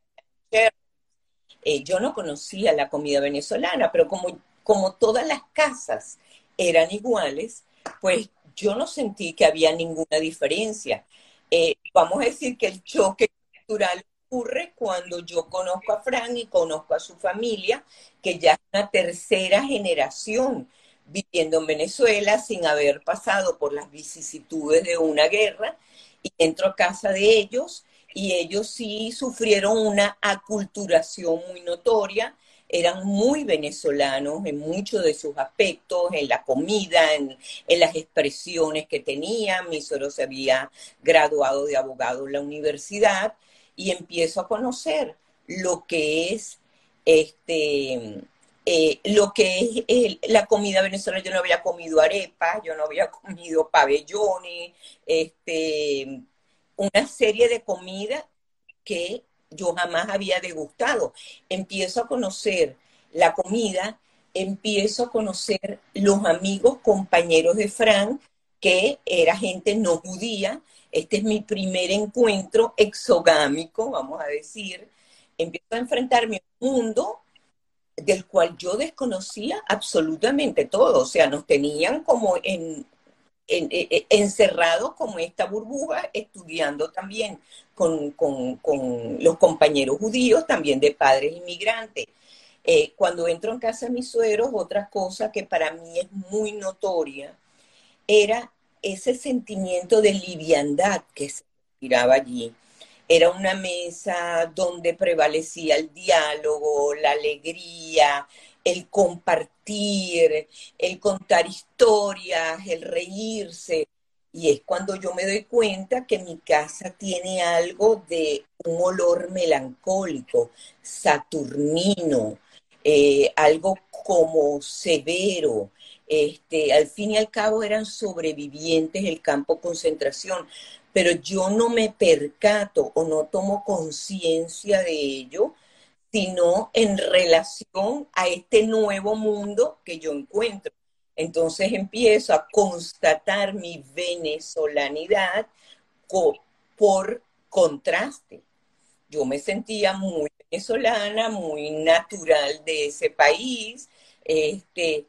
Eh, yo no conocía la comida venezolana, pero como, como todas las casas eran iguales, pues yo no sentí que había ninguna diferencia. Eh, vamos a decir que el choque cultural ocurre cuando yo conozco a Fran y conozco a su familia, que ya es una tercera generación viviendo en Venezuela sin haber pasado por las vicisitudes de una guerra y entro a casa de ellos y ellos sí sufrieron una aculturación muy notoria, eran muy venezolanos en muchos de sus aspectos, en la comida, en, las expresiones que tenían. Mi suegro se había graduado de abogado en la universidad y empiezo a conocer lo que es este eh, lo que es la comida venezolana, yo no había comido arepa, yo no había comido pabellones, este, una serie de comida que yo jamás había degustado. Empiezo a conocer la comida empiezo a conocer los amigos, compañeros de Frank, que era gente no judía. Este es mi primer encuentro exogámico, vamos a decir. Empiezo a enfrentarme a un mundo del cual yo desconocía absolutamente todo. O sea, nos tenían como en, encerrados como esta burbuja, estudiando también con, los compañeros judíos, también de padres inmigrantes. Eh, cuando entro en casa de mis sueros, otra cosa que para mí es muy notoria era ese sentimiento de liviandad que se respiraba allí. Era una mesa donde prevalecía el diálogo, la alegría, el compartir, el contar historias, el reírse. Y es cuando yo me doy cuenta que mi casa tiene algo de un olor melancólico, saturnino, eh, algo como severo. Este, al fin y al cabo eran sobrevivientes del campo concentración, pero yo no me percato o no tomo conciencia de ello, sino en relación a este nuevo mundo que yo encuentro. Entonces empiezo a constatar mi venezolanidad por contraste. Yo me sentía muy venezolana, muy natural de ese país, este,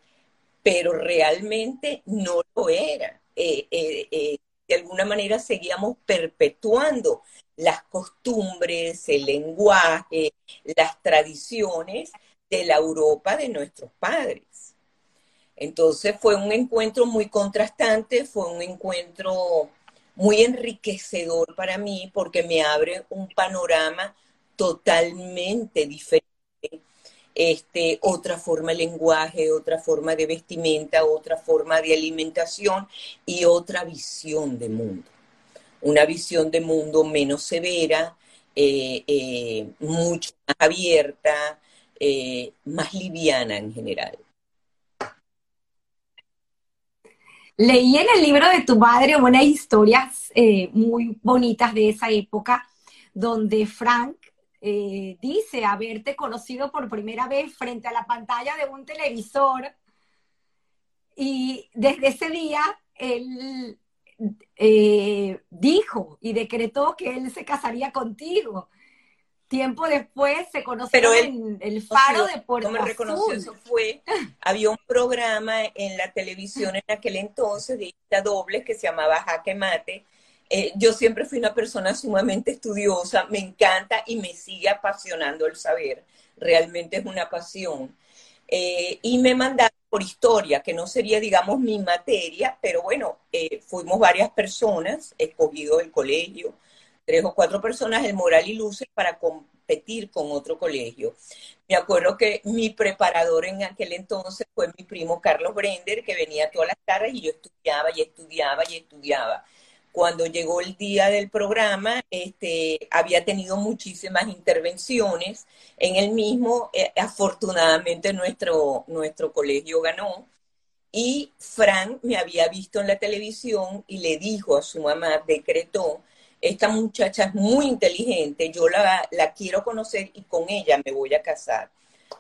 pero realmente no lo era. Eh, eh, eh, de alguna manera seguíamos perpetuando las costumbres, el lenguaje, las tradiciones de la Europa de nuestros padres. Entonces fue un encuentro muy contrastante, fue un encuentro muy enriquecedor para mí porque me abre un panorama totalmente diferente este, otra forma de lenguaje, otra forma de vestimenta, otra forma de alimentación y otra visión de mundo. Una visión de mundo menos severa, eh, eh, mucho más abierta, eh, más liviana en general. Leí en el libro de tu madre unas historias muy bonitas de esa época, donde Frank eh, dice haberte conocido por primera vez frente a la pantalla de un televisor. Y desde ese día él eh, dijo y decretó que él se casaría contigo. Tiempo después se conoció en el faro de Puerto me reconoció, eso fue, había un programa en la televisión en aquel entonces de dobles que se llamaba Jaque Mate, eh, yo siempre fui una persona sumamente estudiosa, me encanta y me sigue apasionando el saber, realmente es una pasión. Eh, y me mandaron por historia, que no sería, digamos, mi materia, pero bueno, eh, fuimos varias personas, escogido el colegio, tres o cuatro personas, el Moral y Luces, para competir con otro colegio. Me acuerdo que mi preparador en aquel entonces fue mi primo Carlos Brender, que venía todas las tardes y yo estudiaba y estudiaba y estudiaba cuando llegó el día del programa, este, había tenido muchísimas intervenciones en el mismo. Eh, afortunadamente nuestro, nuestro colegio ganó. Y Frank me había visto en la televisión y le dijo a su mamá, decretó, esta muchacha es muy inteligente, yo la, la quiero conocer y con ella me voy a casar.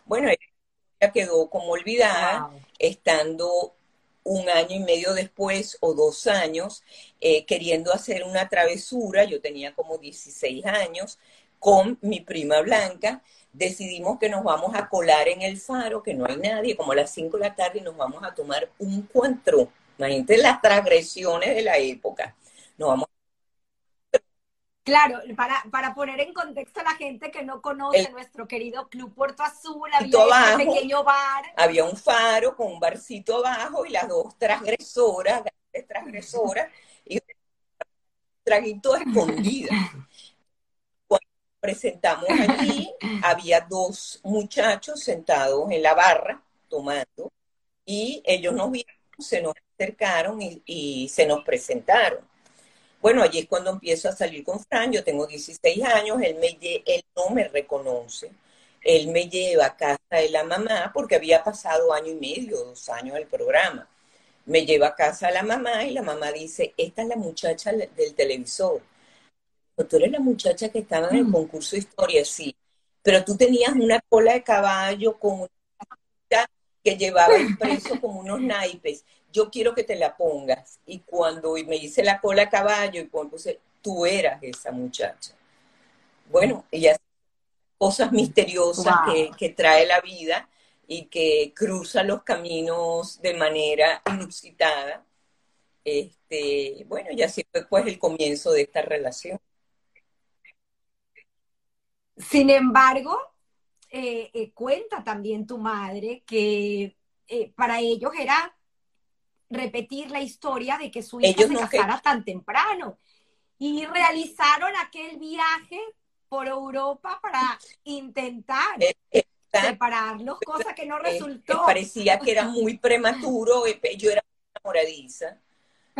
Bueno, ella quedó como olvidada, estando un año y medio después o dos años, eh, queriendo hacer una travesura, yo tenía como 16 años, con mi prima Blanca, decidimos que nos vamos a colar en el faro, que no hay nadie, como a las 5 de la tarde, y nos vamos a tomar un cuantro. Imagínate las transgresiones de la época. Nos vamos Claro, para, para poner en contexto a la gente que no conoce nuestro querido Club Puerto Azul, había un pequeño bar. Había un faro con un barcito abajo y las dos transgresoras, grandes transgresoras, y traguito escondida. Cuando presentamos allí, había dos muchachos sentados en la barra tomando y ellos nos vieron, se nos acercaron y se nos presentaron bueno, allí es cuando empiezo a salir con Fran, yo tengo 16 años, él, me, él no me reconoce, él me lleva a casa de la mamá porque había pasado año y medio, dos años el programa. Me lleva a casa de la mamá y la mamá dice, esta es la muchacha del televisor. Tú eres la muchacha que estaba en el mm. concurso de historia, sí, pero tú tenías una cola de caballo con una que llevaba impreso como unos naipes. Yo quiero que te la pongas. Y cuando me hice la cola a caballo y puse, tú eras esa muchacha. Bueno, y así cosas misteriosas que, que trae la vida y que cruza los caminos de manera inusitada. Este, bueno, y así fue pues el comienzo de esta relación. Sin embargo, eh, eh, cuenta también tu madre que eh, para ellos era repetir la historia de que su hija se casara tan temprano y realizaron aquel viaje por Europa para intentar separarlos, cosa que no resultó. parecía que era muy prematuro, yo era enamoradiza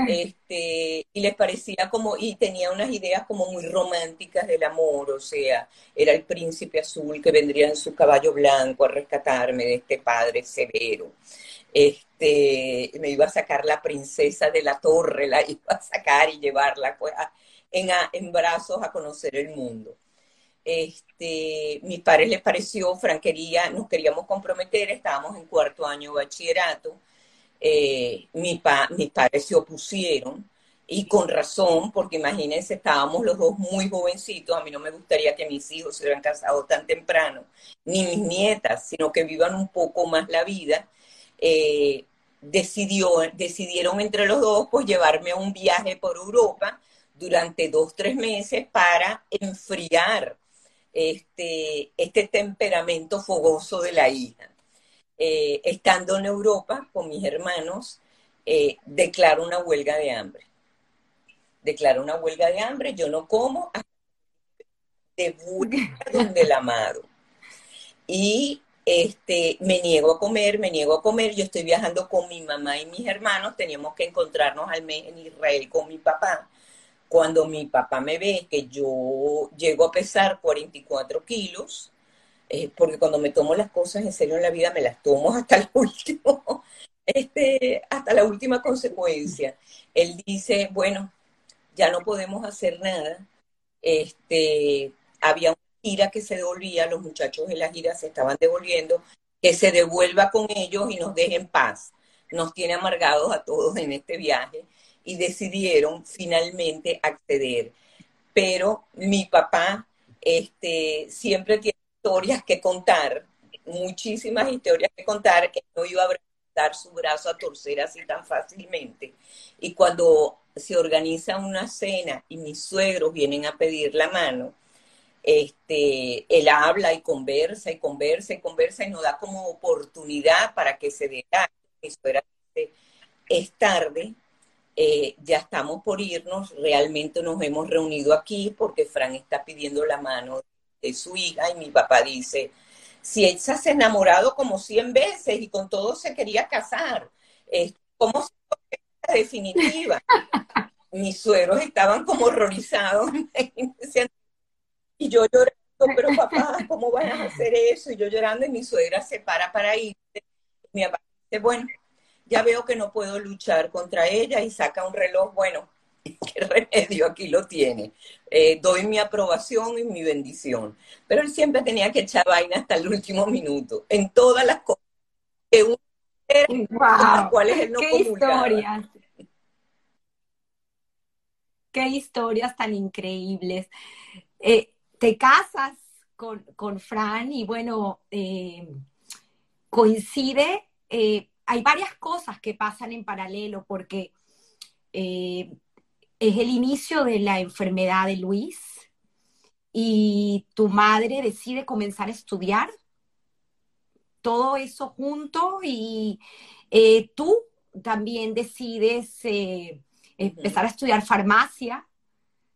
este, y les parecía como, y tenía unas ideas como muy románticas del amor, o sea, era el príncipe azul que vendría en su caballo blanco a rescatarme de este padre severo. Este, me iba a sacar la princesa de la torre, la iba a sacar y llevarla pues, en, brazos a conocer el mundo. Este, mis padres les pareció franquería, nos queríamos comprometer, estábamos en cuarto año de bachillerato, eh, mis padres se opusieron y con razón, porque imagínense, estábamos los dos muy jovencitos, a mí no me gustaría que mis hijos se hubieran casado tan temprano, ni mis nietas, sino que vivan un poco más la vida. Eh, decidió, decidieron entre los dos pues llevarme a un viaje por Europa durante dos, tres meses para enfriar este, este temperamento fogoso de la hija. Eh, estando en Europa con mis hermanos, eh, declaro una huelga de hambre. Declaro una huelga de hambre, yo no como de donde el amado. Y este, me niego a comer, me niego a comer, yo estoy viajando con mi mamá y mis hermanos, teníamos que encontrarnos al mes en Israel con mi papá. Cuando mi papá me ve que yo llego a pesar 44 kilos, eh, porque cuando me tomo las cosas en serio en la vida, me las tomo hasta el último, este, hasta la última consecuencia. Él dice, bueno, ya no podemos hacer nada. Este, había una gira que se devolvía, los muchachos de la gira se estaban devolviendo, que se devuelva con ellos y nos deje en paz. Nos tiene amargados a todos en este viaje y decidieron finalmente acceder. Pero mi papá este, siempre tiene historias que contar, muchísimas historias que contar, que no iba a dar su brazo a torcer así tan fácilmente. Y cuando se organiza una cena y mis suegros vienen a pedir la mano, este, él habla y conversa y conversa y conversa y nos da como oportunidad para que se dé. Suegra dice, es tarde, eh, ya estamos por irnos, realmente nos hemos reunido aquí porque Fran está pidiendo la mano de su hija y mi papá dice, si él se ha enamorado como 100 veces y con todo se quería casar, ¿cómo se la definitiva? Mis suegros estaban como horrorizados y yo llorando, pero papá, ¿cómo van a hacer eso? Y yo llorando y mi suegra se para para irse. Mi papá dice, bueno, ya veo que no puedo luchar contra ella y saca un reloj, bueno, qué remedio aquí lo tiene. Eh, doy mi aprobación y mi bendición. Pero él siempre tenía que echar vaina hasta el último minuto, en todas las cosas que uno las cuales él no ¡Qué historias! ¡Qué historias tan increíbles! Eh, te casas con, con, Fran y bueno, eh, coincide, hay varias cosas que pasan en paralelo porque es el inicio de la enfermedad de Luis y tu madre decide comenzar a estudiar todo eso junto y eh, tú también decides eh, empezar a estudiar farmacia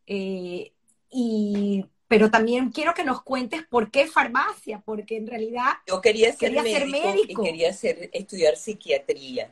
eh, y pero también quiero que nos cuentes por qué farmacia, porque en realidad yo quería ser, médico, y quería estudiar psiquiatría.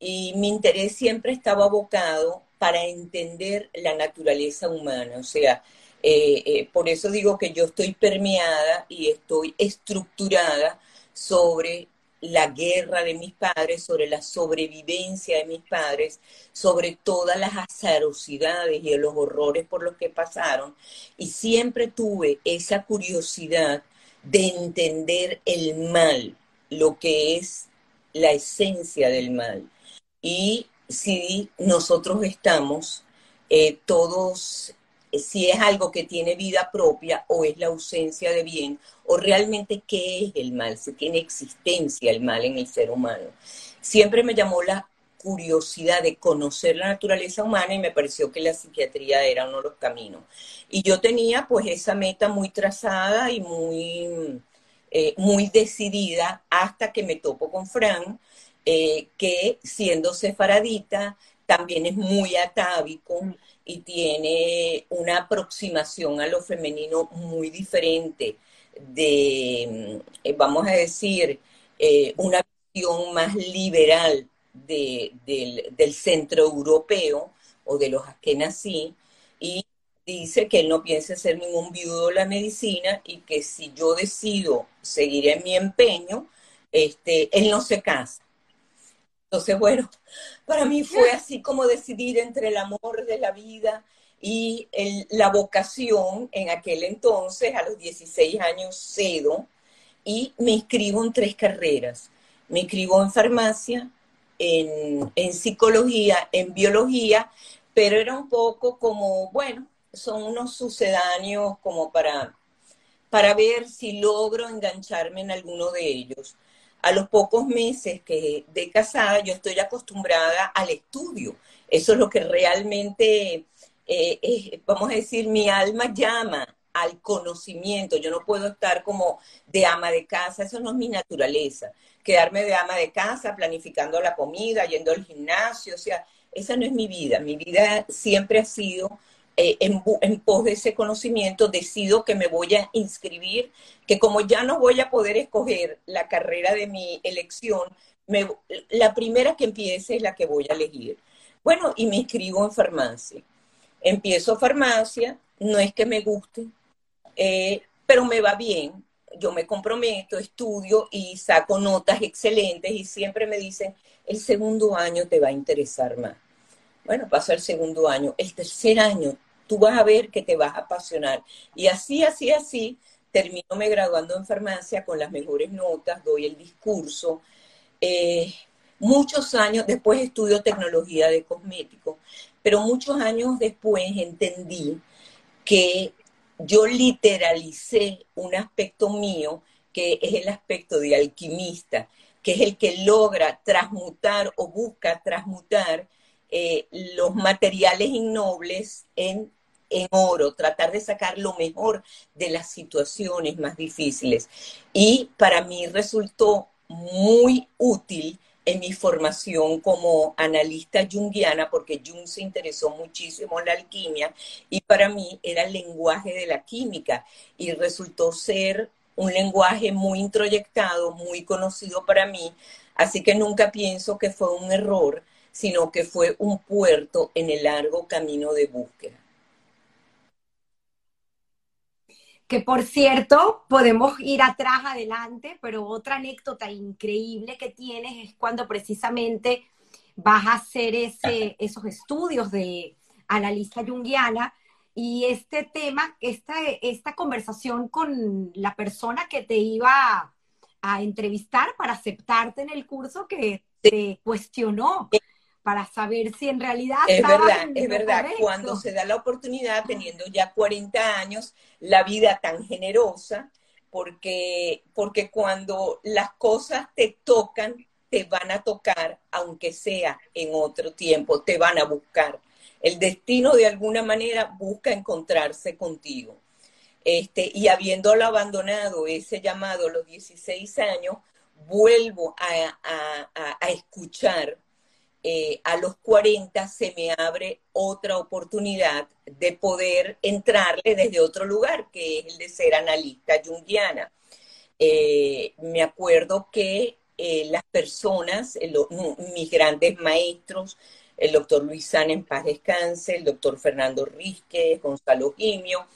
Y mi interés siempre estaba abocado para entender la naturaleza humana. O sea, eh, eh, por eso digo que yo estoy permeada y estoy estructurada sobre la guerra de mis padres, sobre la sobrevivencia de mis padres, sobre todas las azarosidades y los horrores por los que pasaron. Y siempre tuve esa curiosidad de entender el mal, lo que es la esencia del mal. Y si nosotros estamos eh, todos, si es algo que tiene vida propia o es la ausencia de bien, o realmente qué es el mal, si tiene existencia el mal en el ser humano. Siempre me llamó la curiosidad de conocer la naturaleza humana y me pareció que la psiquiatría era uno de los caminos. Y yo tenía pues esa meta muy trazada y muy, eh, muy decidida hasta que me topo con Fran, eh, que siendo sefaradita también es muy atávico y tiene una aproximación a lo femenino muy diferente de, eh, vamos a decir, una visión más liberal del, centro europeo o de los askenazí y dice que él no piensa hacer ningún viudo de la medicina y que si yo decido seguir en mi empeño, este, él no se casa. Entonces, bueno, para mí fue así como decidir entre el amor de la vida y la vocación. En aquel entonces, a los 16 años, cedo y me inscribo en tres carreras. Me inscribo en farmacia, en, psicología, en biología, pero era un poco como, bueno, son unos sucedáneos como para, para ver si logro engancharme en alguno de ellos. A los pocos meses que de casada yo estoy acostumbrada al estudio. Eso es lo que realmente, eh, vamos a decir, mi alma llama al conocimiento. Yo no puedo estar como de ama de casa, eso no es mi naturaleza. Quedarme de ama de casa, planificando la comida, yendo al gimnasio, o sea, esa no es mi vida. Mi vida siempre ha sido eh, en, pos de ese conocimiento, decido que me voy a inscribir, que como ya no voy a poder escoger la carrera de mi elección, la primera que empiece es la que voy a elegir. Bueno, y me inscribo en farmacia. Empiezo farmacia, no es que me guste, eh, pero me va bien, yo me comprometo, estudio y saco notas excelentes y siempre me dicen, el segundo año te va a interesar más. Bueno, pasa el segundo año, el tercer año, tú vas a ver que te vas a apasionar. Y así, así, así, termino me graduando en farmacia con las mejores notas, doy el discurso. Eh, muchos años después estudio tecnología de cosméticos, pero muchos años después entendí que yo literalicé un aspecto mío que es el aspecto de alquimista, que es el que logra transmutar o busca transmutar eh, los materiales innobles en, en oro, tratar de sacar lo mejor de las situaciones más difíciles. Y para mí resultó muy útil en mi formación como analista junguiana, porque Jung se interesó muchísimo en la alquimia y para mí era el lenguaje de la química y resultó ser un lenguaje muy introyectado, muy conocido para mí, así que nunca pienso que fue un error, sino que fue un puerto en el largo camino de búsqueda. que por cierto, podemos ir atrás, adelante, pero otra anécdota increíble que tienes es cuando precisamente vas a hacer ese, esos estudios de analista junguiana y este tema, esta, esta conversación con la persona que te iba a entrevistar para aceptarte en el curso que te cuestionó para saber si en realidad... Es verdad, es verdad. Cuando se da la oportunidad, teniendo ya 40 años, la vida tan generosa, porque, porque cuando las cosas te tocan, te van a tocar, aunque sea en otro tiempo, te van a buscar. El destino de alguna manera busca encontrarse contigo. Este, y habiéndolo abandonado ese llamado a los 16 años, vuelvo a, a, a escuchar eh, a los 40 se me abre otra oportunidad de poder entrarle desde otro lugar, que es el de ser analista junguiana. Eh, me acuerdo que eh, las personas, mis grandes maestros, el doctor Luis San en paz descanse, el doctor Fernando Rizque, Gonzalo Gimio,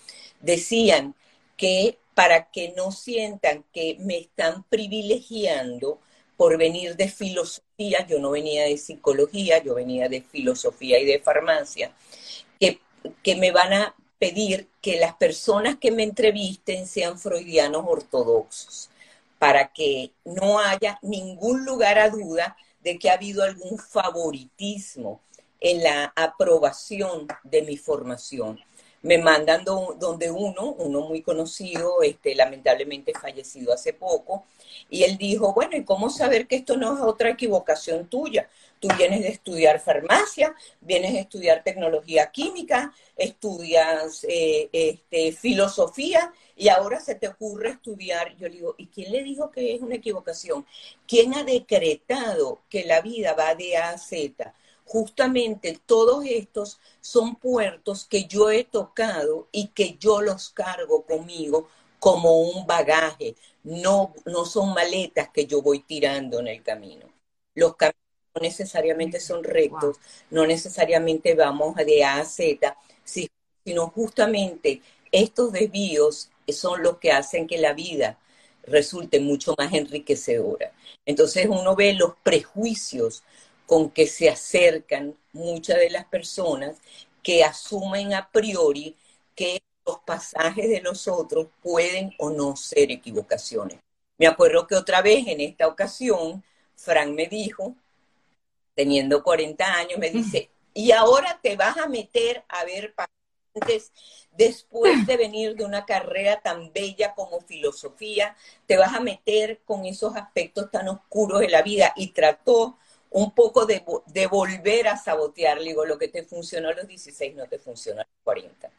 decían que para que no sientan que me están privilegiando, por venir de filosofía, yo no venía de psicología, yo venía de filosofía y de farmacia, que, que me van a pedir que las personas que me entrevisten sean freudianos ortodoxos, para que no haya ningún lugar a duda de que ha habido algún favoritismo en la aprobación de mi formación. Me mandan donde uno, uno muy conocido, este, lamentablemente fallecido hace poco, y él dijo, bueno, ¿y cómo saber que esto no es otra equivocación tuya? Tú vienes de estudiar farmacia, vienes de estudiar tecnología química, estudias eh, este, filosofía y ahora se te ocurre estudiar. Yo le digo, ¿y quién le dijo que es una equivocación? ¿Quién ha decretado que la vida va de A a Z? Justamente todos estos son puertos que yo he tocado y que yo los cargo conmigo como un bagaje, no, no son maletas que yo voy tirando en el camino. Los caminos no necesariamente son rectos, no necesariamente vamos de A a Z, sino justamente estos desvíos son los que hacen que la vida resulte mucho más enriquecedora. Entonces uno ve los prejuicios con que se acercan muchas de las personas que asumen a priori que los pasajes de los otros pueden o no ser equivocaciones. Me acuerdo que otra vez en esta ocasión, Frank me dijo, teniendo 40 años, me dice, y ahora te vas a meter a ver pacientes después de venir de una carrera tan bella como filosofía, te vas a meter con esos aspectos tan oscuros de la vida y trató un poco de, de volver a sabotear, digo, lo que te funcionó a los 16 no te funcionó a los 40.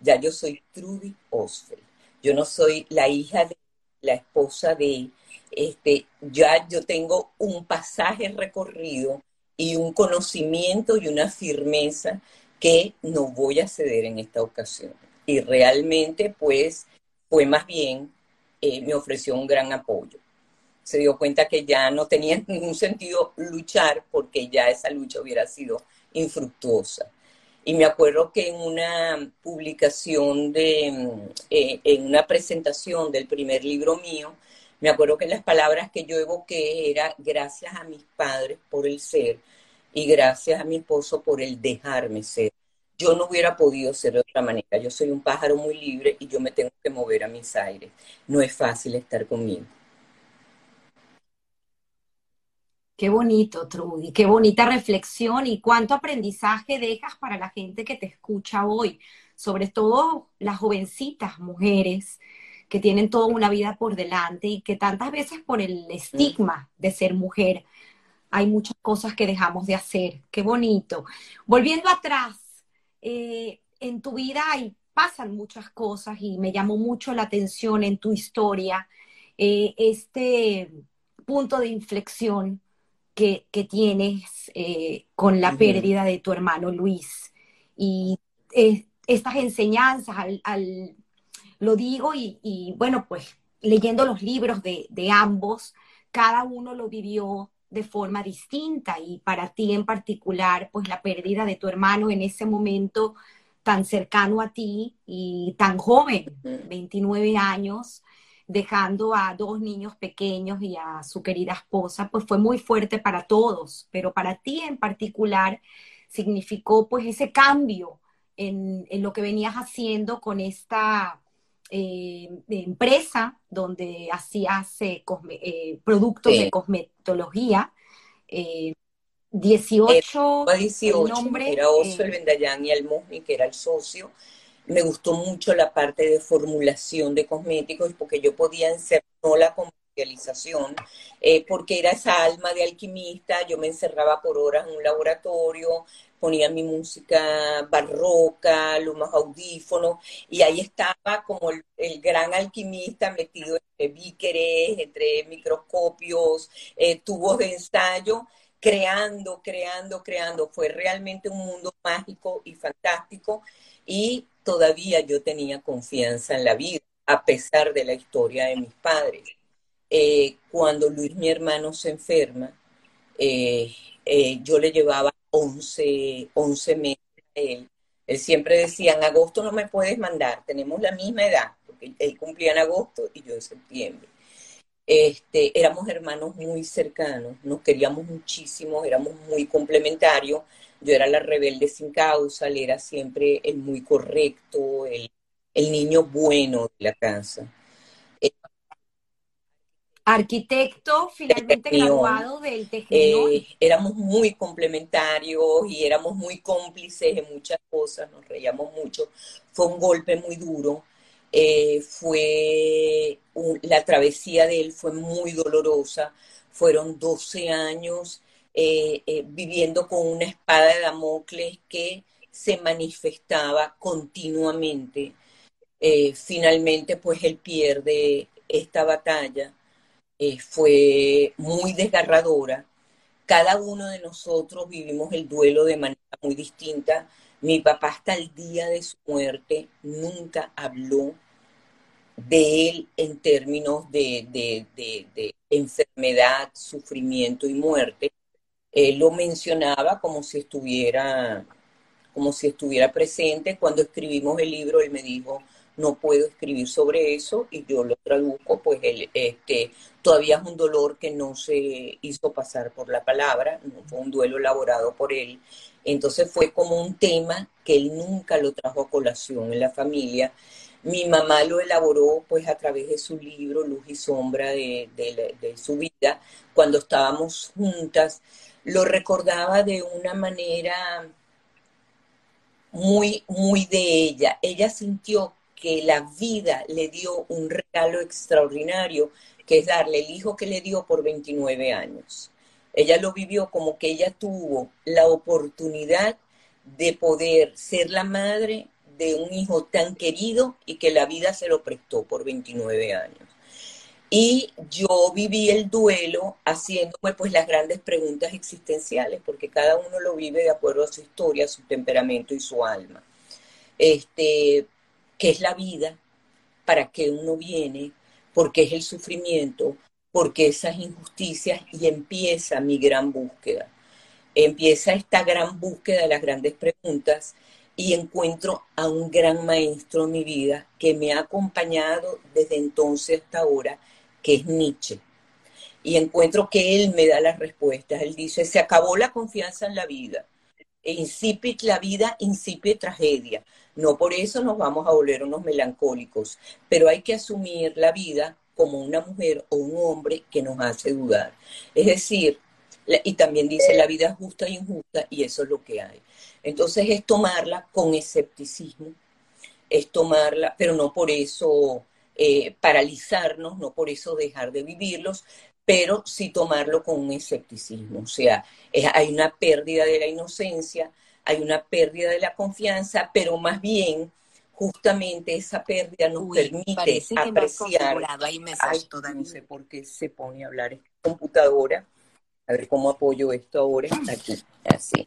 Ya yo soy Trudy Osfeld, yo no soy la hija de la esposa de, este, ya yo tengo un pasaje recorrido y un conocimiento y una firmeza que no voy a ceder en esta ocasión. Y realmente, pues, fue más bien, eh, me ofreció un gran apoyo. Se dio cuenta que ya no tenía ningún sentido luchar porque ya esa lucha hubiera sido infructuosa. Y me acuerdo que en una publicación de, eh, en una presentación del primer libro mío, me acuerdo que las palabras que yo evoqué era gracias a mis padres por el ser y gracias a mi esposo por el dejarme ser. Yo no hubiera podido ser de otra manera. Yo soy un pájaro muy libre y yo me tengo que mover a mis aires. No es fácil estar conmigo. Qué bonito, Trudy, qué bonita reflexión y cuánto aprendizaje dejas para la gente que te escucha hoy, sobre todo las jovencitas mujeres que tienen toda una vida por delante y que tantas veces por el estigma de ser mujer hay muchas cosas que dejamos de hacer. Qué bonito. Volviendo atrás, eh, en tu vida hay, pasan muchas cosas y me llamó mucho la atención en tu historia eh, este punto de inflexión que, tienes eh, con la pérdida de tu hermano Luis. Y estas enseñanzas al lo digo y, bueno, pues leyendo los libros de, de ambos, cada uno lo vivió de forma distinta. Y para ti en particular, pues la pérdida de tu hermano en ese momento tan cercano a ti y tan joven, 29 años, dejando a dos niños pequeños y a su querida esposa, pues fue muy fuerte para todos, pero para ti en particular significó pues ese cambio en, en lo que venías haciendo con esta eh, empresa donde hacías eh, eh, productos de cosmetología. 18, 18 nombre, era Oso el Vendayán y el que era el socio. Me gustó mucho la parte de formulación de cosméticos porque yo podía no la comercialización, porque era esa alma de alquimista, yo me encerraba por horas en un laboratorio, ponía mi música barroca, los más audífonos, y ahí estaba como el, gran alquimista metido entre bíqueres, entre microscopios, eh, tubos de ensayo, creando, creando, creando. Fue realmente un mundo mágico y fantástico, y todavía yo tenía confianza en la vida, a pesar de la historia de mis padres. Eh, cuando Luis, mi hermano, se enferma, eh, yo le llevaba 11, 11 meses él. Él siempre decía, en agosto no me puedes mandar, tenemos la misma edad, porque él cumplía en agosto y yo en septiembre. Este, éramos hermanos muy cercanos, nos queríamos muchísimo, éramos muy complementarios. Yo era la rebelde sin causa, él era siempre el muy correcto, el, el niño bueno de la casa. Arquitecto, finalmente graduado del Tecnológico. Eh, éramos muy complementarios y éramos muy cómplices en muchas cosas, nos reíamos mucho. Fue un golpe muy duro. Eh, fue la travesía de él fue muy dolorosa. Fueron 12 años eh, viviendo con una espada de Damocles que se manifestaba continuamente. finalmente, pues él pierde esta batalla eh, fue muy desgarradora. Cada uno de nosotros vivimos el duelo de manera muy distinta. Mi papá hasta el día de su muerte nunca habló de él en términos de, enfermedad, sufrimiento y muerte. Él lo mencionaba como si estuviera como si estuviera presente. Cuando escribimos el libro, él me dijo, no puedo escribir sobre eso y yo lo traduzco, pues el, este, todavía es un dolor que no se hizo pasar por la palabra, no fue un duelo elaborado por él. Entonces fue como un tema que él nunca lo trajo a colación en la familia. Mi mamá lo elaboró pues a través de su libro Luz y Sombra de, de su vida. Cuando estábamos juntas, lo recordaba de una manera muy, muy de ella. Ella sintió que la vida le dio un regalo extraordinario, que es darle el hijo que le dio por 29 años. Ella lo vivió como que ella tuvo la oportunidad de poder ser la madre de un hijo tan querido y que la vida se lo prestó por 29 años. Y yo viví el duelo haciéndome pues las grandes preguntas existenciales, porque cada uno lo vive de acuerdo a su historia, su temperamento y su alma. Este, qué es la vida, para qué uno viene, por qué es el sufrimiento, por qué esas injusticias y empieza mi gran búsqueda. Empieza esta gran búsqueda de las grandes preguntas y encuentro a un gran maestro en mi vida que me ha acompañado desde entonces hasta ahora, que es Nietzsche. Y encuentro que él me da las respuestas. Él dice, se acabó la confianza en la vida. E incipit la vida, incipit tragedia. No por eso nos vamos a volver unos melancólicos, pero hay que asumir la vida como una mujer o un hombre que nos hace dudar. Es decir, y también dice la vida justa e injusta y eso es lo que hay. Entonces es tomarla con escepticismo, es tomarla, pero no por eso eh, paralizarnos, no por eso dejar de vivirlos, pero sí tomarlo con un escepticismo. O sea, hay una pérdida de la inocencia, hay una pérdida de la confianza, pero más bien justamente esa pérdida nos permite apreciar. Ahí me no sé por qué se pone a hablar esta computadora. A ver cómo apoyo esto ahora. Aquí, así.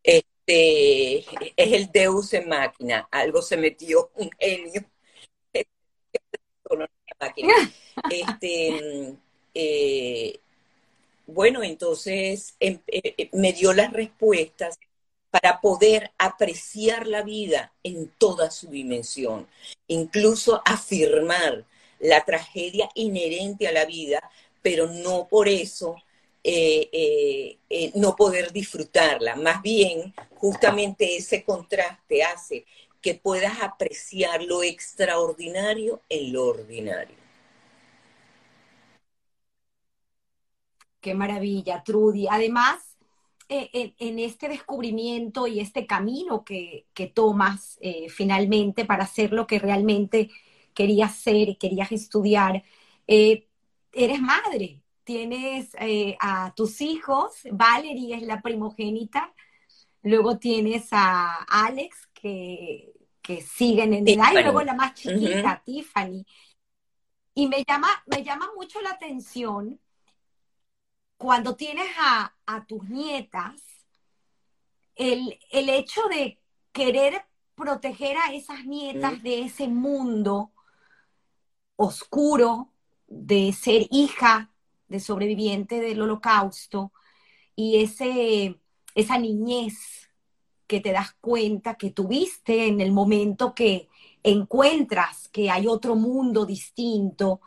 Este es el Deus en máquina. Algo se metió un genio. Este, eh, bueno, entonces em, eh, eh, me dio las respuestas para poder apreciar la vida en toda su dimensión, incluso afirmar la tragedia inherente a la vida, pero no por eso no poder disfrutarla. Más bien, justamente ese contraste hace que puedas apreciar lo extraordinario en lo ordinario. Qué maravilla, Trudy. Además, eh, en, este descubrimiento y este camino que, tomas eh, finalmente para hacer lo que realmente querías ser y querías estudiar, eh, eres madre, tienes a tus hijos, Valerie es la primogénita, luego tienes a Alex que, que siguen en edad y luego la más chiquita, Tiffany. Y me llama, me llama mucho la atención cuando tienes a, tus nietas, el, hecho de querer proteger a esas nietas de ese mundo oscuro, de ser hija de sobreviviente del holocausto y ese, esa niñez que te das cuenta que tuviste en el momento que encuentras que hay otro mundo distinto,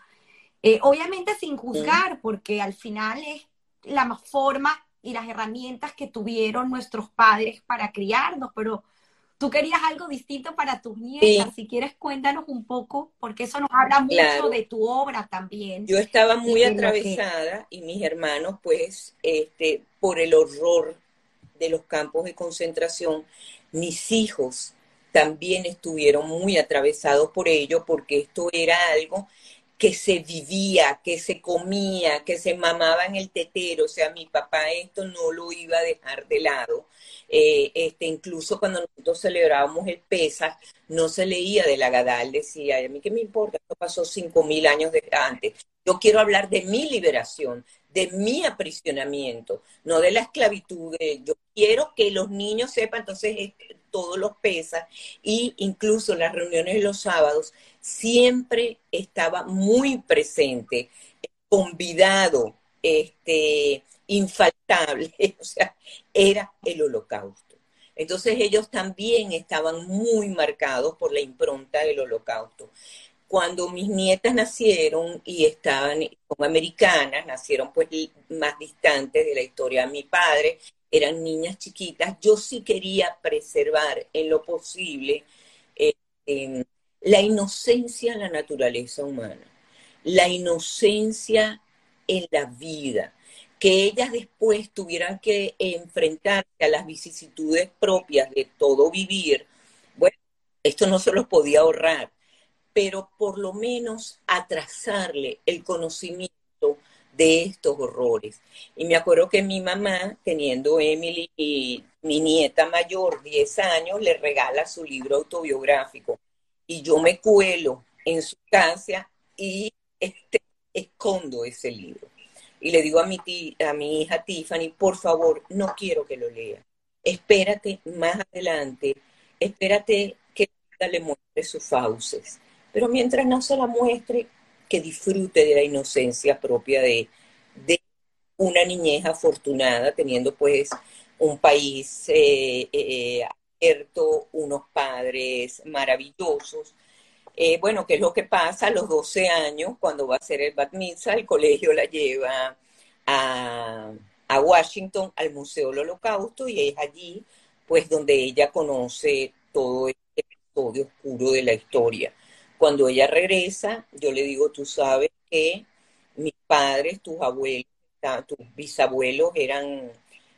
eh, obviamente sin juzgar, porque al final es la forma y las herramientas que tuvieron nuestros padres para criarnos, pero tú querías algo distinto para tus nietas. Si quieres, cuéntanos un poco, porque eso nos habla mucho de tu obra también. Yo estaba muy atravesada y mis hermanos, pues, este, por el horror de los campos de concentración, mis hijos también estuvieron muy atravesados por ello, porque esto era algo que se vivía, que se comía, que se mamaba en el tetero, o sea, mi papá esto no lo iba a dejar de lado. Eh, este, incluso cuando nosotros celebrábamos el PESA, no se leía de la Gadal, decía, a mí qué me importa, esto pasó cinco mil años de antes. Yo quiero hablar de mi liberación, de mi aprisionamiento, no de la esclavitud. yo quiero que los niños sepan, entonces todos los PESA, y incluso las reuniones los sábados, siempre estaba muy presente, convidado, este, infaltable, o sea, era el holocausto. Entonces ellos también estaban muy marcados por la impronta del holocausto. Cuando mis nietas nacieron y estaban, como americanas, nacieron pues más distantes de la historia de mi padre, eran niñas chiquitas, yo sí quería preservar en lo posible eh, la inocencia en la naturaleza humana, la inocencia en la vida, que ellas después tuvieran que enfrentarse a las vicisitudes propias de todo vivir, bueno, esto no se los podía ahorrar, pero por lo menos atrasarle el conocimiento de estos horrores. Y me acuerdo que mi mamá, teniendo Emily y mi nieta mayor, 10 años, le regala su libro autobiográfico y yo me cuelo en su casa y este, escondo ese libro. Y le digo a mi, a mi hija Tiffany, por favor, no quiero que lo lea. Espérate más adelante, espérate que le muestre sus fauces. Pero mientras no se la muestre, que disfrute de la inocencia propia de, de una niñez afortunada, teniendo pues un país eh, eh, unos padres maravillosos. Eh, bueno, ¿qué es lo que pasa? A los 12 años, cuando va a ser el bat mitzvah, el colegio la lleva a, a Washington, al Museo del Holocausto, y es allí, pues, donde ella conoce todo este episodio oscuro de la historia. Cuando ella regresa, yo le digo, tú sabes que mis padres, tus abuelos, tus bisabuelos eran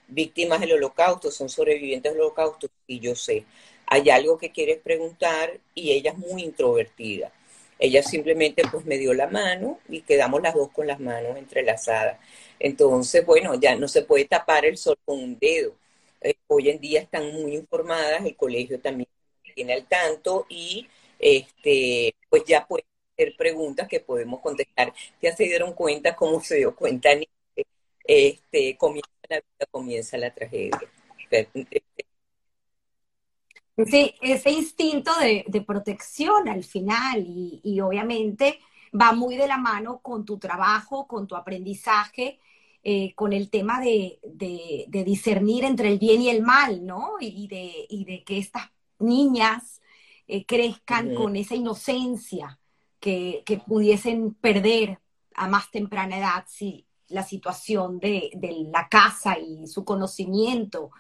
víctimas del holocausto, son sobrevivientes del holocausto, y yo sé, hay algo que quieres preguntar y ella es muy introvertida. Ella simplemente pues me dio la mano y quedamos las dos con las manos entrelazadas. Entonces, bueno, ya no se puede tapar el sol con un dedo. Eh, hoy en día están muy informadas, el colegio también tiene al tanto y este, pues ya pueden hacer preguntas que podemos contestar. Ya se dieron cuenta cómo se dio cuenta este, comienza la vida, comienza la tragedia. Sí, ese instinto de, protección al final y, obviamente va muy de la mano con tu trabajo, con tu aprendizaje, eh, con el tema de, discernir entre el bien y el mal, ¿no? Y de, de que estas niñas eh, crezcan con esa inocencia que, que, pudiesen perder a más temprana edad si, la situación de, la casa y su conocimiento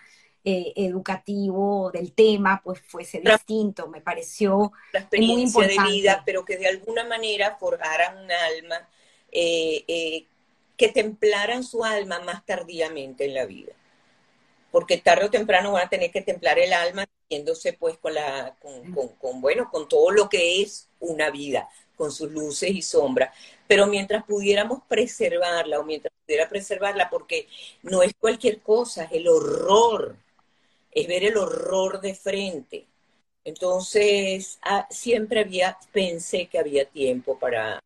eh, educativo del tema pues fuese distinto, me pareció la experiencia muy importante. de vida, pero que de alguna manera forjaran un alma, eh, eh, que templaran su alma más tardíamente en la vida. Porque tarde o temprano van a tener que templar el alma, yéndose pues con la, con, bueno, con todo lo que es una vida, con sus luces y sombras, pero mientras pudiéramos preservarla o mientras pudiera preservarla, porque no es cualquier cosa, es el horror, es ver el horror de frente. Entonces, ah, siempre había, pensé que había tiempo para,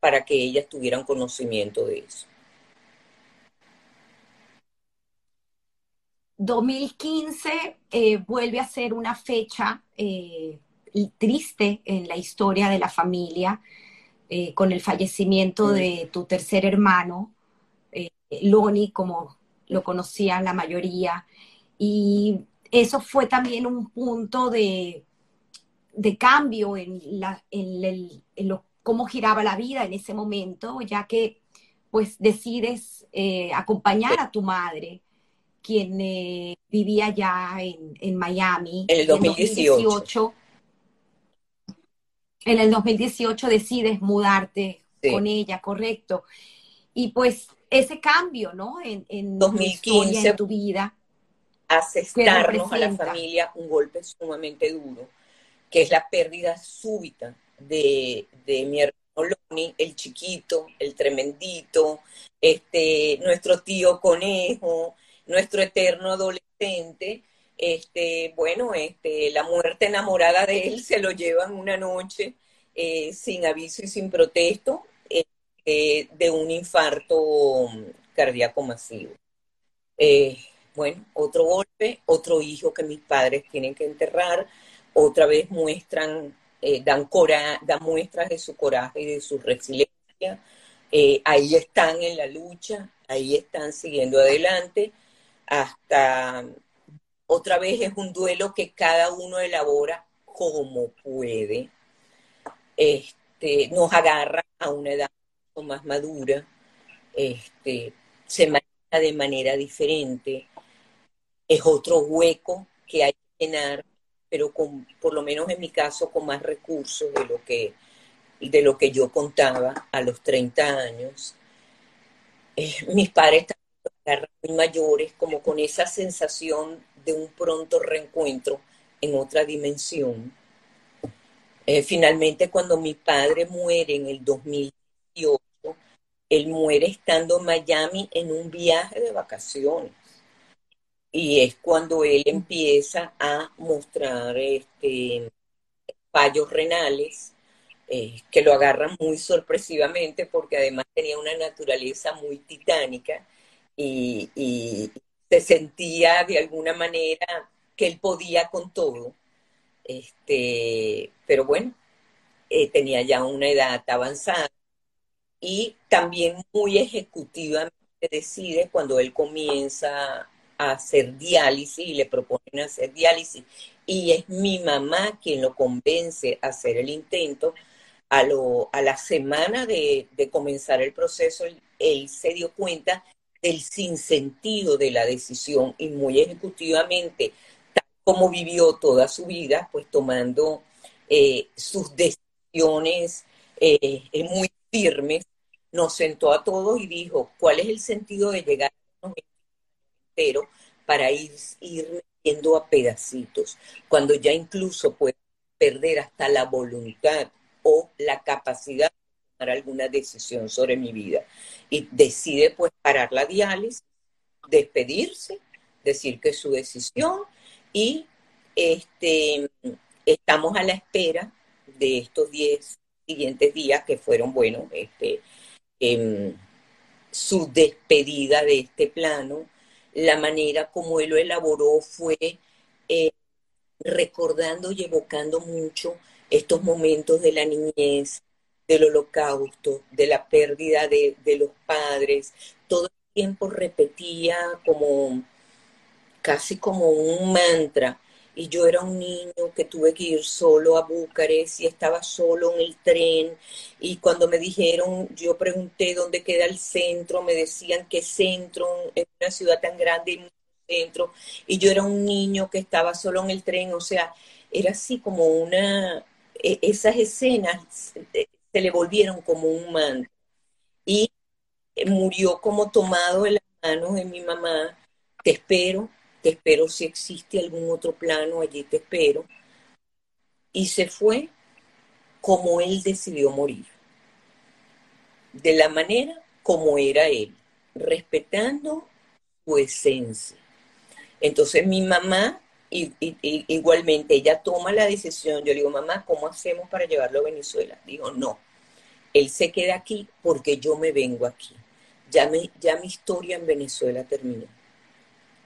para que ellas tuvieran conocimiento de eso. 2015 eh, vuelve a ser una fecha eh, triste en la historia de la familia, eh, con el fallecimiento de tu tercer hermano, Loni, como lo conocían la mayoría. Y eso fue también un punto de, de cambio en, la, en, lo, cómo giraba la vida en ese momento, ya que pues decides acompañar a tu madre quien eh, vivía ya en, Miami. En el 2018. En el 2018 decides mudarte con ella, correcto. Y pues ese cambio, ¿no? En, en 2015, tu vida. Aceptarnos a la familia un golpe sumamente duro, que es la pérdida súbita de, de mi hermano Loni, el chiquito, el tremendito, este, nuestro tío conejo, nuestro eterno adolescente, este, bueno, este, la muerte enamorada de él se lo llevan una noche eh, sin aviso y sin protesto este, de un infarto cardíaco masivo. Eh, bueno, otro golpe, otro hijo que mis padres tienen que enterrar, otra vez muestran eh, dan, cora dan muestras de su coraje y de su resiliencia. Eh, ahí están en la lucha, ahí están siguiendo adelante, hasta otra vez es un duelo que cada uno elabora como puede. Este, nos agarra a una edad más madura, este, se maneja de manera diferente, es otro hueco que hay que llenar pero con, por lo menos en mi caso, con más recursos de lo que, de lo que yo contaba a los 30 años. Eh, mis padres muy mayores, como con esa sensación de un pronto reencuentro en otra dimensión. Eh, finalmente, cuando mi padre muere en el 2018, él muere estando en Miami en un viaje de vacaciones y es cuando él empieza a mostrar este, fallos renales eh, que lo agarran muy sorpresivamente porque además tenía una naturaleza muy titánica y, se sentía de alguna manera que él podía con todo. Este, pero bueno, eh, tenía ya una edad avanzada y también muy ejecutivamente decide cuando él comienza a hacer diálisis y le proponen hacer diálisis. Y es mi mamá quien lo convence a hacer el intento. A, lo, a la semana de, comenzar el proceso, él, se dio cuenta del sinsentido de la decisión y muy ejecutivamente, tal como vivió toda su vida, pues tomando eh, sus decisiones eh, muy firmes, nos sentó a todos y dijo, ¿cuál es el sentido de llegar a pero para ir, ir yendo a pedacitos, cuando ya incluso puede perder hasta la voluntad o la capacidad tomar alguna decisión sobre mi vida. Y decide pues parar la diálisis, despedirse, decir que es su decisión y este, estamos a la espera de estos 10 siguientes días que fueron, bueno, este, em, su despedida de este plano, la manera como él lo elaboró fue eh, recordando y evocando mucho estos momentos de la niñez, del holocausto, de la pérdida de, de los padres. Todo el tiempo repetía como casi como un mantra. Y yo era un niño que tuve que ir solo a Bucarest y estaba solo en el tren. Y cuando me dijeron, yo pregunté dónde queda el centro, me decían que centro en una ciudad tan grande y centro. Y yo era un niño que estaba solo en el tren, o sea, era así como una, e, esas escenas se le volvieron como un manto y murió como tomado en las manos de mi mamá, te espero, te espero si existe algún otro plano, allí te espero. Y se fue como él decidió morir, de la manera como era él, respetando su esencia. Entonces mi mamá, y, igualmente, ella toma la decisión, yo le digo, mamá, ¿cómo hacemos para llevarlo a Venezuela? Digo, no, él se queda aquí porque yo me vengo aquí. Ya, me, ya mi historia en Venezuela terminó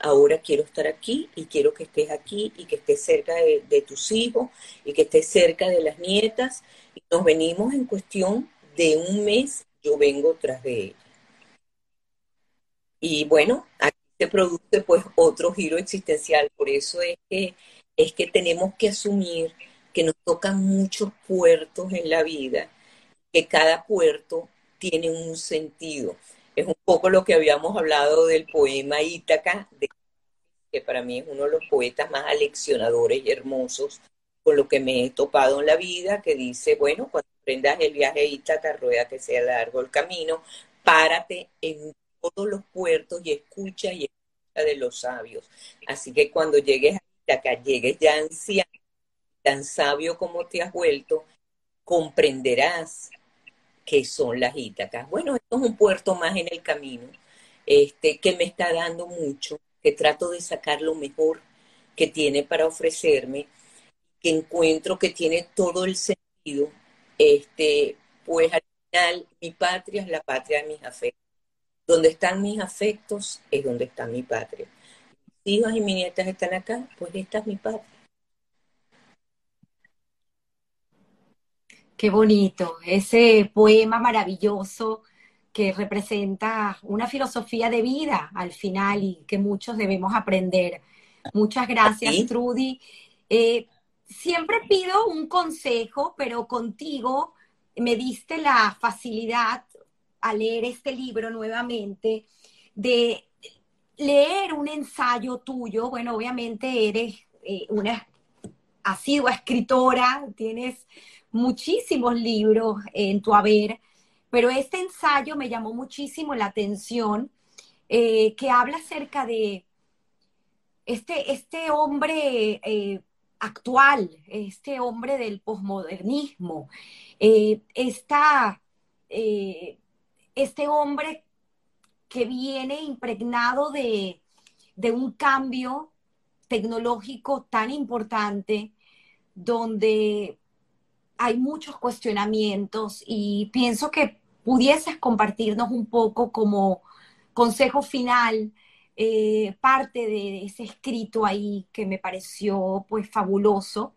ahora quiero estar aquí y quiero que estés aquí y que estés cerca de, tus hijos y que estés cerca de las nietas. Y nos venimos en cuestión de un mes, yo vengo tras de ella. Y bueno, aquí se produce pues otro giro existencial, por eso es que, es que tenemos que asumir que nos tocan muchos puertos en la vida, que cada puerto tiene un sentido. Es un poco lo que habíamos hablado del poema Ítaca, que para mí es uno de los poetas más aleccionadores y hermosos con lo que me he topado en la vida, que dice, bueno, cuando aprendas el viaje a Ítaca, rueda que sea largo el camino, párate en todos los puertos y escucha y escucha de los sabios. Así que cuando llegues a Ítaca, llegues ya anciano, tan sabio como te has vuelto, comprenderás qué son las Ítacas. Bueno, esto es un puerto más en el camino, este, que me está dando mucho, que trato de sacar lo mejor que tiene para ofrecerme, que encuentro que tiene todo el sentido, este, pues al final mi patria es la patria de mis afectos. Donde están mis afectos es donde está mi patria. Mis hijos y mis nietas están acá, pues esta es mi patria. Qué bonito, ese poema maravilloso que representa una filosofía de vida al final y que muchos debemos aprender. Muchas gracias, Trudy. Eh, siempre pido un consejo, pero contigo me diste la facilidad a leer este libro nuevamente de leer un ensayo tuyo. Bueno, obviamente eres eh, una asidua escritora, tienes muchísimos libros en tu haber, pero este ensayo me llamó muchísimo la atención, eh, que habla acerca de este, este hombre eh, actual, este hombre del posmodernismo, eh, este hombre que viene impregnado de, de un cambio tecnológico tan importante, donde hay muchos cuestionamientos y pienso que pudieses compartirnos un poco como consejo final eh, parte de ese escrito ahí que me pareció pues fabuloso.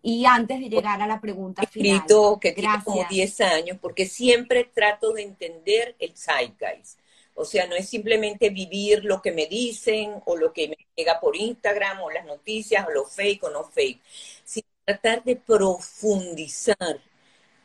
Y antes de llegar a la pregunta final. Escrito que tiene como 10 años, porque siempre trato de entender el zeitgeist. O sea, no es simplemente vivir lo que me dicen o lo que me llega por Instagram o las noticias o lo fake o no fake, tratar de profundizar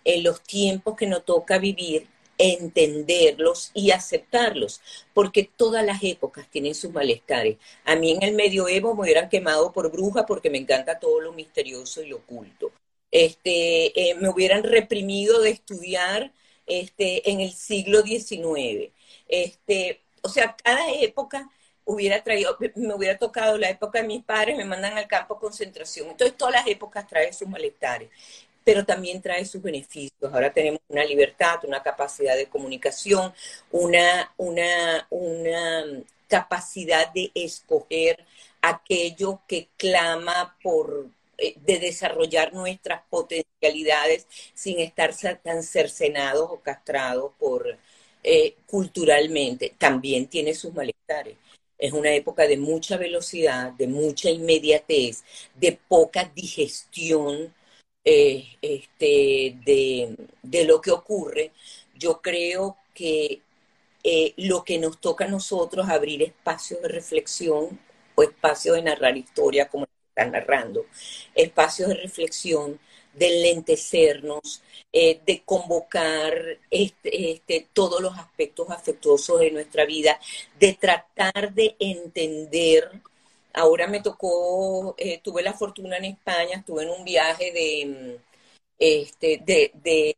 en los tiempos que nos toca vivir, entenderlos y aceptarlos, porque todas las épocas tienen sus malestares. A mí en el medioevo me hubieran quemado por bruja porque me encanta todo lo misterioso y lo oculto. Este, eh, me hubieran reprimido de estudiar este, en el siglo XIX. Este, o sea, cada época hubiera traído, me hubiera tocado la época de mis padres, me mandan al campo concentración. Entonces, todas las épocas traen sus malestares, pero también trae sus beneficios. Ahora tenemos una libertad, una capacidad de comunicación, una, una, una capacidad de escoger aquello que clama por eh, de desarrollar nuestras potencialidades sin estar tan cercenados o castrados por eh, culturalmente. También tiene sus malestares. Es una época de mucha velocidad, de mucha inmediatez, de poca digestión eh, este, de, lo que ocurre. Yo creo que eh, lo que nos toca a nosotros abrir espacios de reflexión o espacios de narrar historia como están narrando, espacios de reflexión de lentecernos, eh, de convocar este, este, todos los aspectos afectuosos de nuestra vida, de tratar de entender. Ahora me tocó, eh, tuve la fortuna en España, estuve en un viaje de, este, de, de,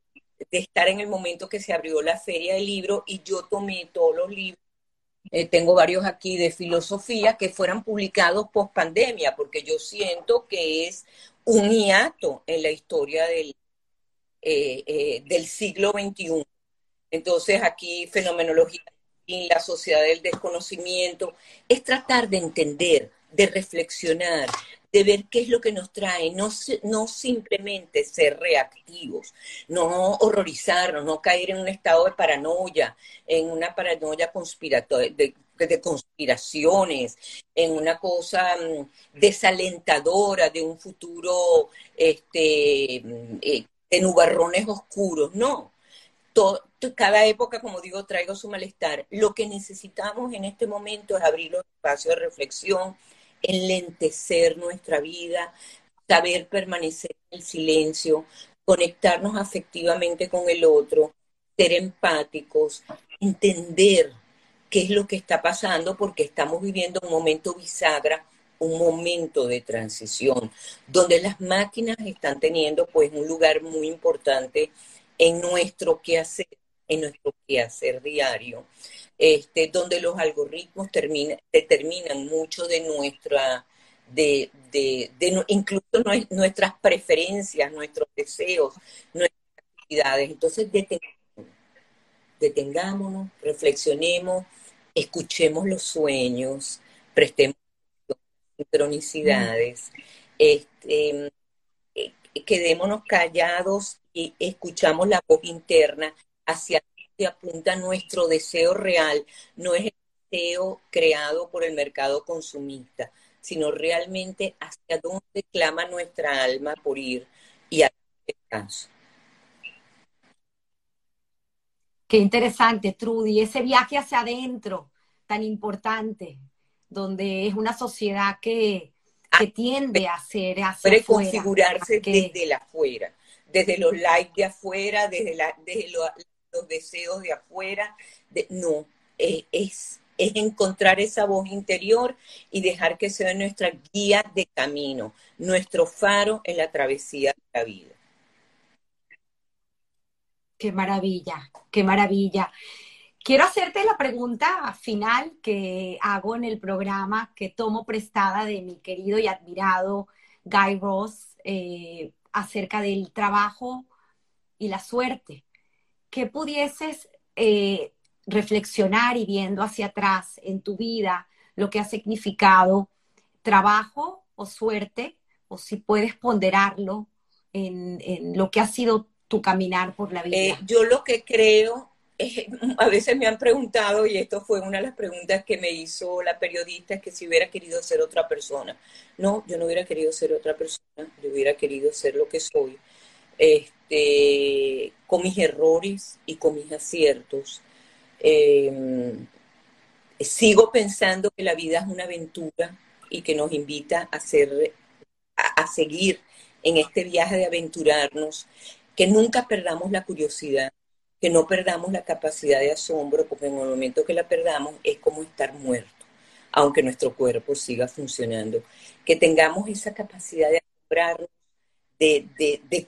estar en el momento que se abrió la feria del libro y yo tomé todos los libros eh, tengo varios aquí de filosofía que fueran publicados post pandemia, porque yo siento que es un hiato en la historia del, eh, eh, del siglo XXI. Entonces aquí fenomenología y la sociedad del desconocimiento es tratar de entender, de reflexionar, de ver qué es lo que nos trae, no, no simplemente ser reactivos, no horrorizarnos, no caer en un estado de paranoia, en una paranoia conspiratoria, de, conspiraciones, en una cosa mm, desalentadora de un futuro este, mm, eh, de nubarrones oscuros, no. cada época, como digo, traigo su malestar. Lo que necesitamos en este momento es abrir los espacios de reflexión, enlentecer nuestra vida, saber permanecer en el silencio, conectarnos afectivamente con el otro, ser empáticos, entender qué es lo que está pasando, porque estamos viviendo un momento bisagra, un momento de transición, donde las máquinas están teniendo pues un lugar muy importante en nuestro quehacer, en nuestro quehacer diario, este, donde los algoritmos determinan mucho de nuestra, de, de, de, incluso nuestras preferencias, nuestros deseos, nuestras actividades. Entonces, detengámonos, reflexionemos, escuchemos los sueños, prestemos sincronicidades, este, eh, quedémonos callados y escuchamos la voz interna hacia donde apunta nuestro deseo real, no es el deseo creado por el mercado consumista, sino realmente hacia dónde clama nuestra alma por ir y a descanso. Qué interesante, Trudy, ese viaje hacia adentro tan importante, donde es una sociedad que, que tiende a ser hacia Preconfigurarse desde la afuera, desde los likes de afuera, desde, la, desde los deseos de afuera. De, no, es, es, encontrar esa voz interior y dejar que sea nuestra guía de camino, nuestro faro en la travesía de la vida. Qué maravilla, qué maravilla. Quiero hacerte la pregunta final que hago en el programa, que tomo prestada de mi querido y admirado Guy Ross eh, acerca del trabajo y la suerte. ¿Qué pudieses eh, reflexionar y viendo hacia atrás en tu vida lo que ha significado trabajo o suerte, o si puedes ponderarlo en, en lo que ha sido tu caminar por la vida? Eh, yo lo que creo, es, a veces me han preguntado, y esto fue una de las preguntas que me hizo la periodista, que si hubiera querido ser otra persona. No, yo no hubiera querido ser otra persona, yo hubiera querido ser lo que soy, este, con mis errores y con mis aciertos. Em, sigo pensando que la vida es una aventura y que nos invita a, hacer, a seguir en este viaje de aventurarnos que nunca perdamos la curiosidad, que no perdamos la capacidad de asombro, porque en el momento que la perdamos es como estar muerto, aunque nuestro cuerpo siga funcionando. Que tengamos esa capacidad de asombrarnos, de, de, de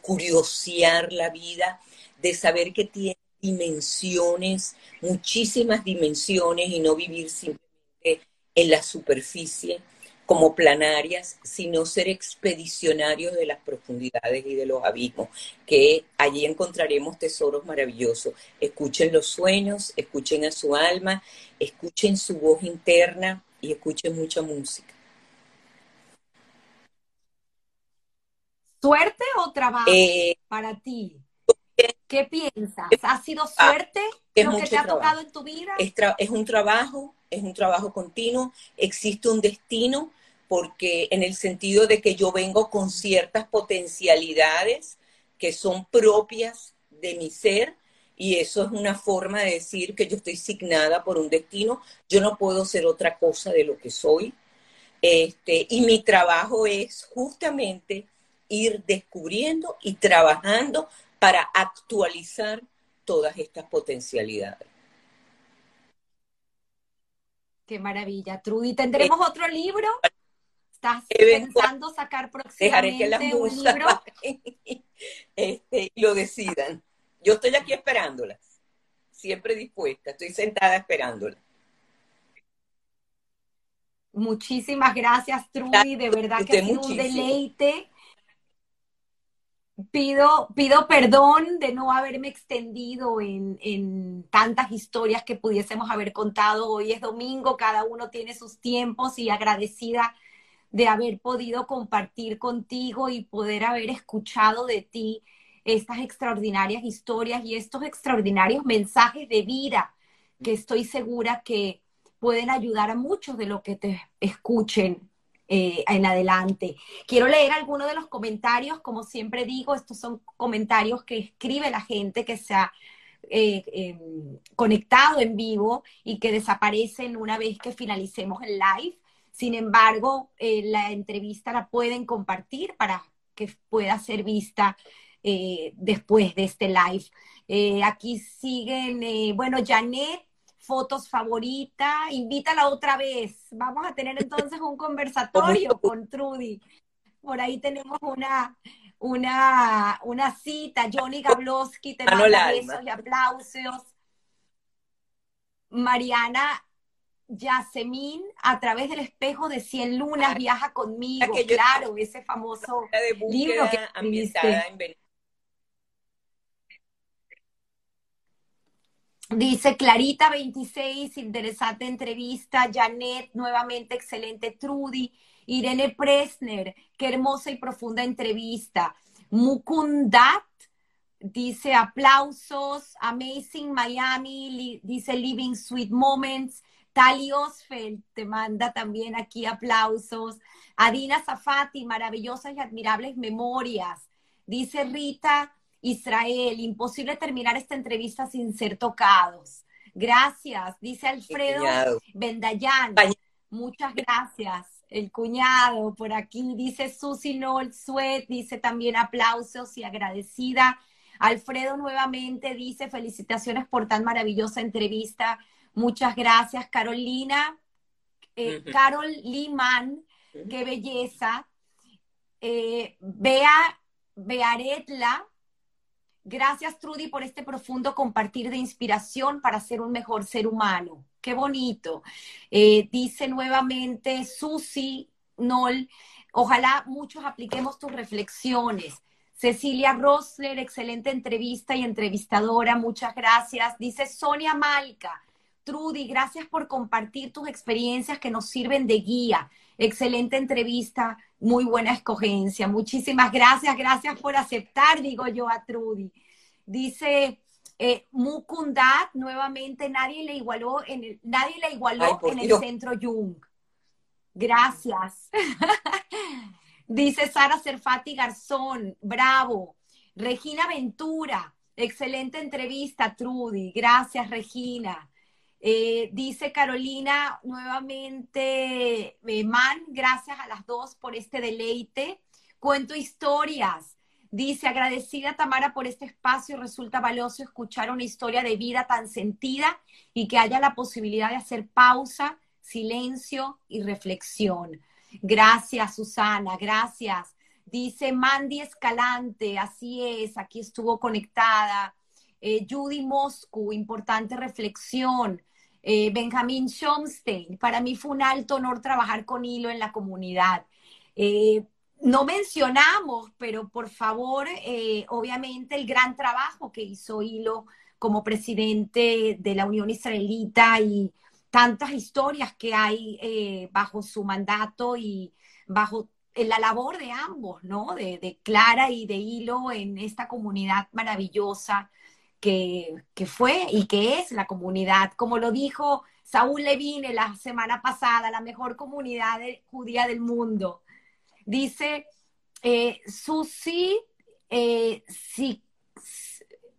la vida, de saber que tiene dimensiones, muchísimas dimensiones y no vivir simplemente en la superficie como planarias, sino ser expedicionarios de las profundidades y de los abismos, que allí encontraremos tesoros maravillosos. Escuchen los sueños, escuchen a su alma, escuchen su voz interna y escuchen mucha música. ¿Suerte o trabajo eh, para ti? ¿Qué piensas? ¿Ha sido ah, suerte lo que te ha tocado en tu vida? es un trabajo, es un trabajo continuo, existe un destino, porque en el sentido de que yo vengo con ciertas potencialidades que son propias de mi ser, y eso es una forma de decir que yo estoy signada por un destino, yo no puedo ser otra cosa de lo que soy. Este, y mi trabajo es justamente ir descubriendo y trabajando para actualizar todas estas potencialidades. Qué maravilla, Trudy. ¿Tendremos eh, otro libro? ¿Estás pensando sacar próximamente que las un libro? este, lo decidan. Yo estoy aquí esperándolas, siempre dispuesta, estoy sentada esperándolas. Muchísimas gracias, Trudy, de verdad que ha sido un deleite Pido, pido perdón de no haberme extendido en, en, tantas historias que pudiésemos haber contado. Hoy es domingo, cada uno tiene sus tiempos y agradecida de haber podido compartir contigo y poder haber escuchado de ti estas extraordinarias historias y estos extraordinarios mensajes de vida que estoy segura que pueden ayudar a muchos de los que te escuchen eh, en adelante. Quiero leer algunos de los comentarios, como siempre digo, estos son comentarios que escribe la gente que se ha eh, em, conectado en vivo y que desaparecen una vez que finalicemos el live. Sin embargo, eh, la entrevista la pueden compartir para que pueda ser vista después de este live. aquí siguen, bueno, Janet fotos favorita, invítala otra vez. Vamos a tener entonces un conversatorio con Trudy. Por ahí tenemos una, una, una cita. Johnny Gablowski te manda besos y aplausos. Mariana Yasemín, a través del espejo de Cien Lunas, viaja conmigo. Claro, ese famoso libro que ambientada en Dice Clarita 26, interesante entrevista. Janet, nuevamente excelente. Trudy. Irene Presner, qué hermosa y profunda entrevista. Mukundat dice aplausos. Amazing Miami, dice Living Sweet Moments. Tali Osfeld te manda también aquí aplausos. Adina Zafati, maravillosas y admirables memorias. Dice Rita Israel, imposible terminar esta entrevista sin ser tocados. Gracias, dice Alfredo Bendayán. Muchas gracias. El cuñado por aquí dice Susi Noel Suet, dice también aplausos y agradecida. Alfredo nuevamente dice felicitaciones por tan maravillosa entrevista. Muchas gracias, Carolina. Eh, Carol Liman, qué belleza. Eh, Bea Bearetla, Gracias, Trudy, por este profundo compartir de inspiración para ser un mejor ser humano. Qué bonito. Eh, dice nuevamente Susi Nol, ojalá muchos apliquemos tus reflexiones. Cecilia Rosler, excelente entrevista y entrevistadora, muchas gracias. Dice Sonia Malca, Trudy, gracias por compartir tus experiencias que nos sirven de guía. Excelente entrevista, muy buena escogencia. Muchísimas gracias, gracias por aceptar, digo yo a Trudy. Dice eh, Mukundat, nuevamente, nadie le igualó en el, nadie le igualó en el centro Jung. Gracias. Dice Sara Serfati Garzón, bravo. Regina Ventura, excelente entrevista, Trudy. Gracias, Regina. Eh, dice Carolina nuevamente, eh, Man, gracias a las dos por este deleite. Cuento historias. Dice, agradecida Tamara por este espacio, resulta valioso escuchar una historia de vida tan sentida y que haya la posibilidad de hacer pausa, silencio y reflexión. Gracias, Susana, gracias. Dice Mandy Escalante, así es, aquí estuvo conectada. Eh, Judy Moscu, importante reflexión. Eh, Benjamín Schomstein, para mí fue un alto honor trabajar con Hilo en la comunidad. Eh, no mencionamos, pero por favor, eh, obviamente el gran trabajo que hizo Hilo como presidente de la Unión Israelita y tantas historias que hay bajo su mandato y bajo la labor de ambos, ¿no? De, de Clara y de Hilo en esta comunidad maravillosa que, fue y que es la comunidad, como lo dijo Saúl Levine la semana pasada, la mejor comunidad judía del mundo. Dice eh, Susi, eh, si,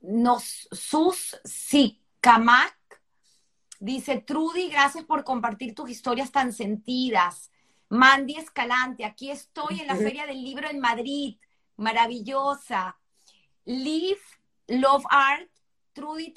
nos, Sus Sikamak, dice Trudy, gracias por compartir tus historias tan sentidas. Mandy Escalante, aquí estoy en la Feria del Libro en Madrid, maravillosa. Live Love Art, Trudy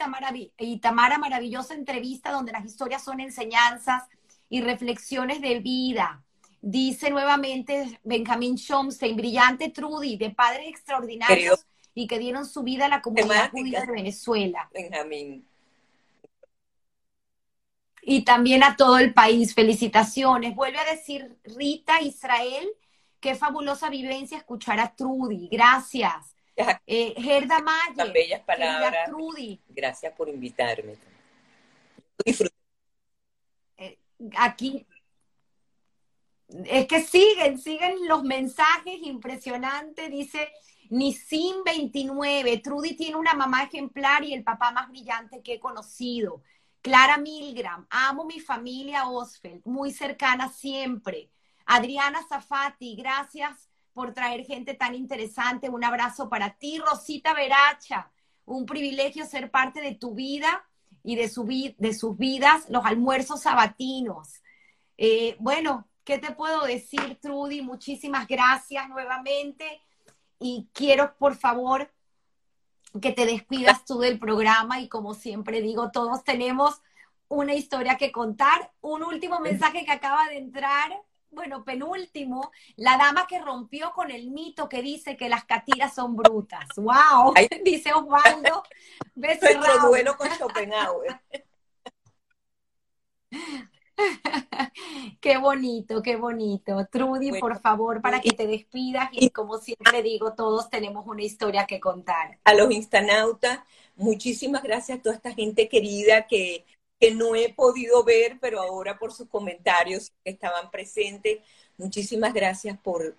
y Tamara, maravillosa entrevista donde las historias son enseñanzas y reflexiones de vida. Dice nuevamente Benjamín Schomstein, brillante Trudy, de padres extraordinarios y que dieron su vida a la comunidad judía de Venezuela. Benjamín. Y también a todo el país. Felicitaciones. Vuelve a decir Rita Israel, qué fabulosa vivencia escuchar a Trudy. Gracias. Eh, Gerda Mayer. Tan bellas palabras. Gracias por invitarme. Eh, aquí. Es que siguen, siguen los mensajes impresionantes. Dice Nisim 29. Trudy tiene una mamá ejemplar y el papá más brillante que he conocido. Clara Milgram, amo mi familia Osfeld, muy cercana siempre. Adriana Zafati, gracias por traer gente tan interesante. Un abrazo para ti, Rosita Veracha. Un privilegio ser parte de tu vida y de, de sus vidas, los almuerzos sabatinos. Eh, bueno, ¿qué te puedo decir, Trudy? Muchísimas gracias nuevamente y quiero, por favor, que te despidas tú del programa y como siempre digo, todos tenemos una historia que contar. Un último mensaje que acaba de entrar, bueno, penúltimo, la dama que rompió con el mito que dice que las catiras son brutas. ¡Wow! Dice Osvaldo. Nuestro duelo con Schopenhauer. qué bonito, qué bonito. Trudy, por favor, para que te despidas y como siempre digo, todos tenemos una historia que contar. A los instanautas, muchísimas gracias a toda esta gente querida que, que no he podido ver, pero ahora por sus comentarios estaban presentes. Muchísimas gracias por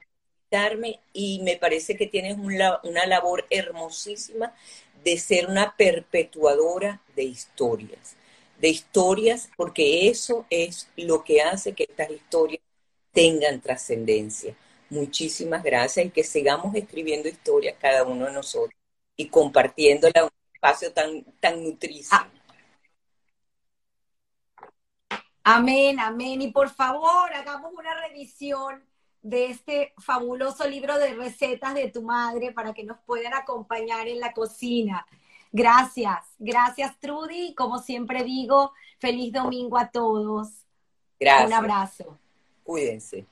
darme y me parece que tienes una, labor hermosísima de ser una perpetuadora de historias de historias, porque eso es lo que hace que estas historias tengan trascendencia. Muchísimas gracias y que sigamos escribiendo historias cada uno de nosotros y compartiéndola en un espacio tan, tan nutricio. Ah. Amén, amén. Y por favor, hagamos una revisión de este fabuloso libro de recetas de tu madre para que nos puedan acompañar en la cocina. Gracias, gracias Trudy. Como siempre digo, feliz domingo a todos. Gracias. Un abrazo. Cuídense.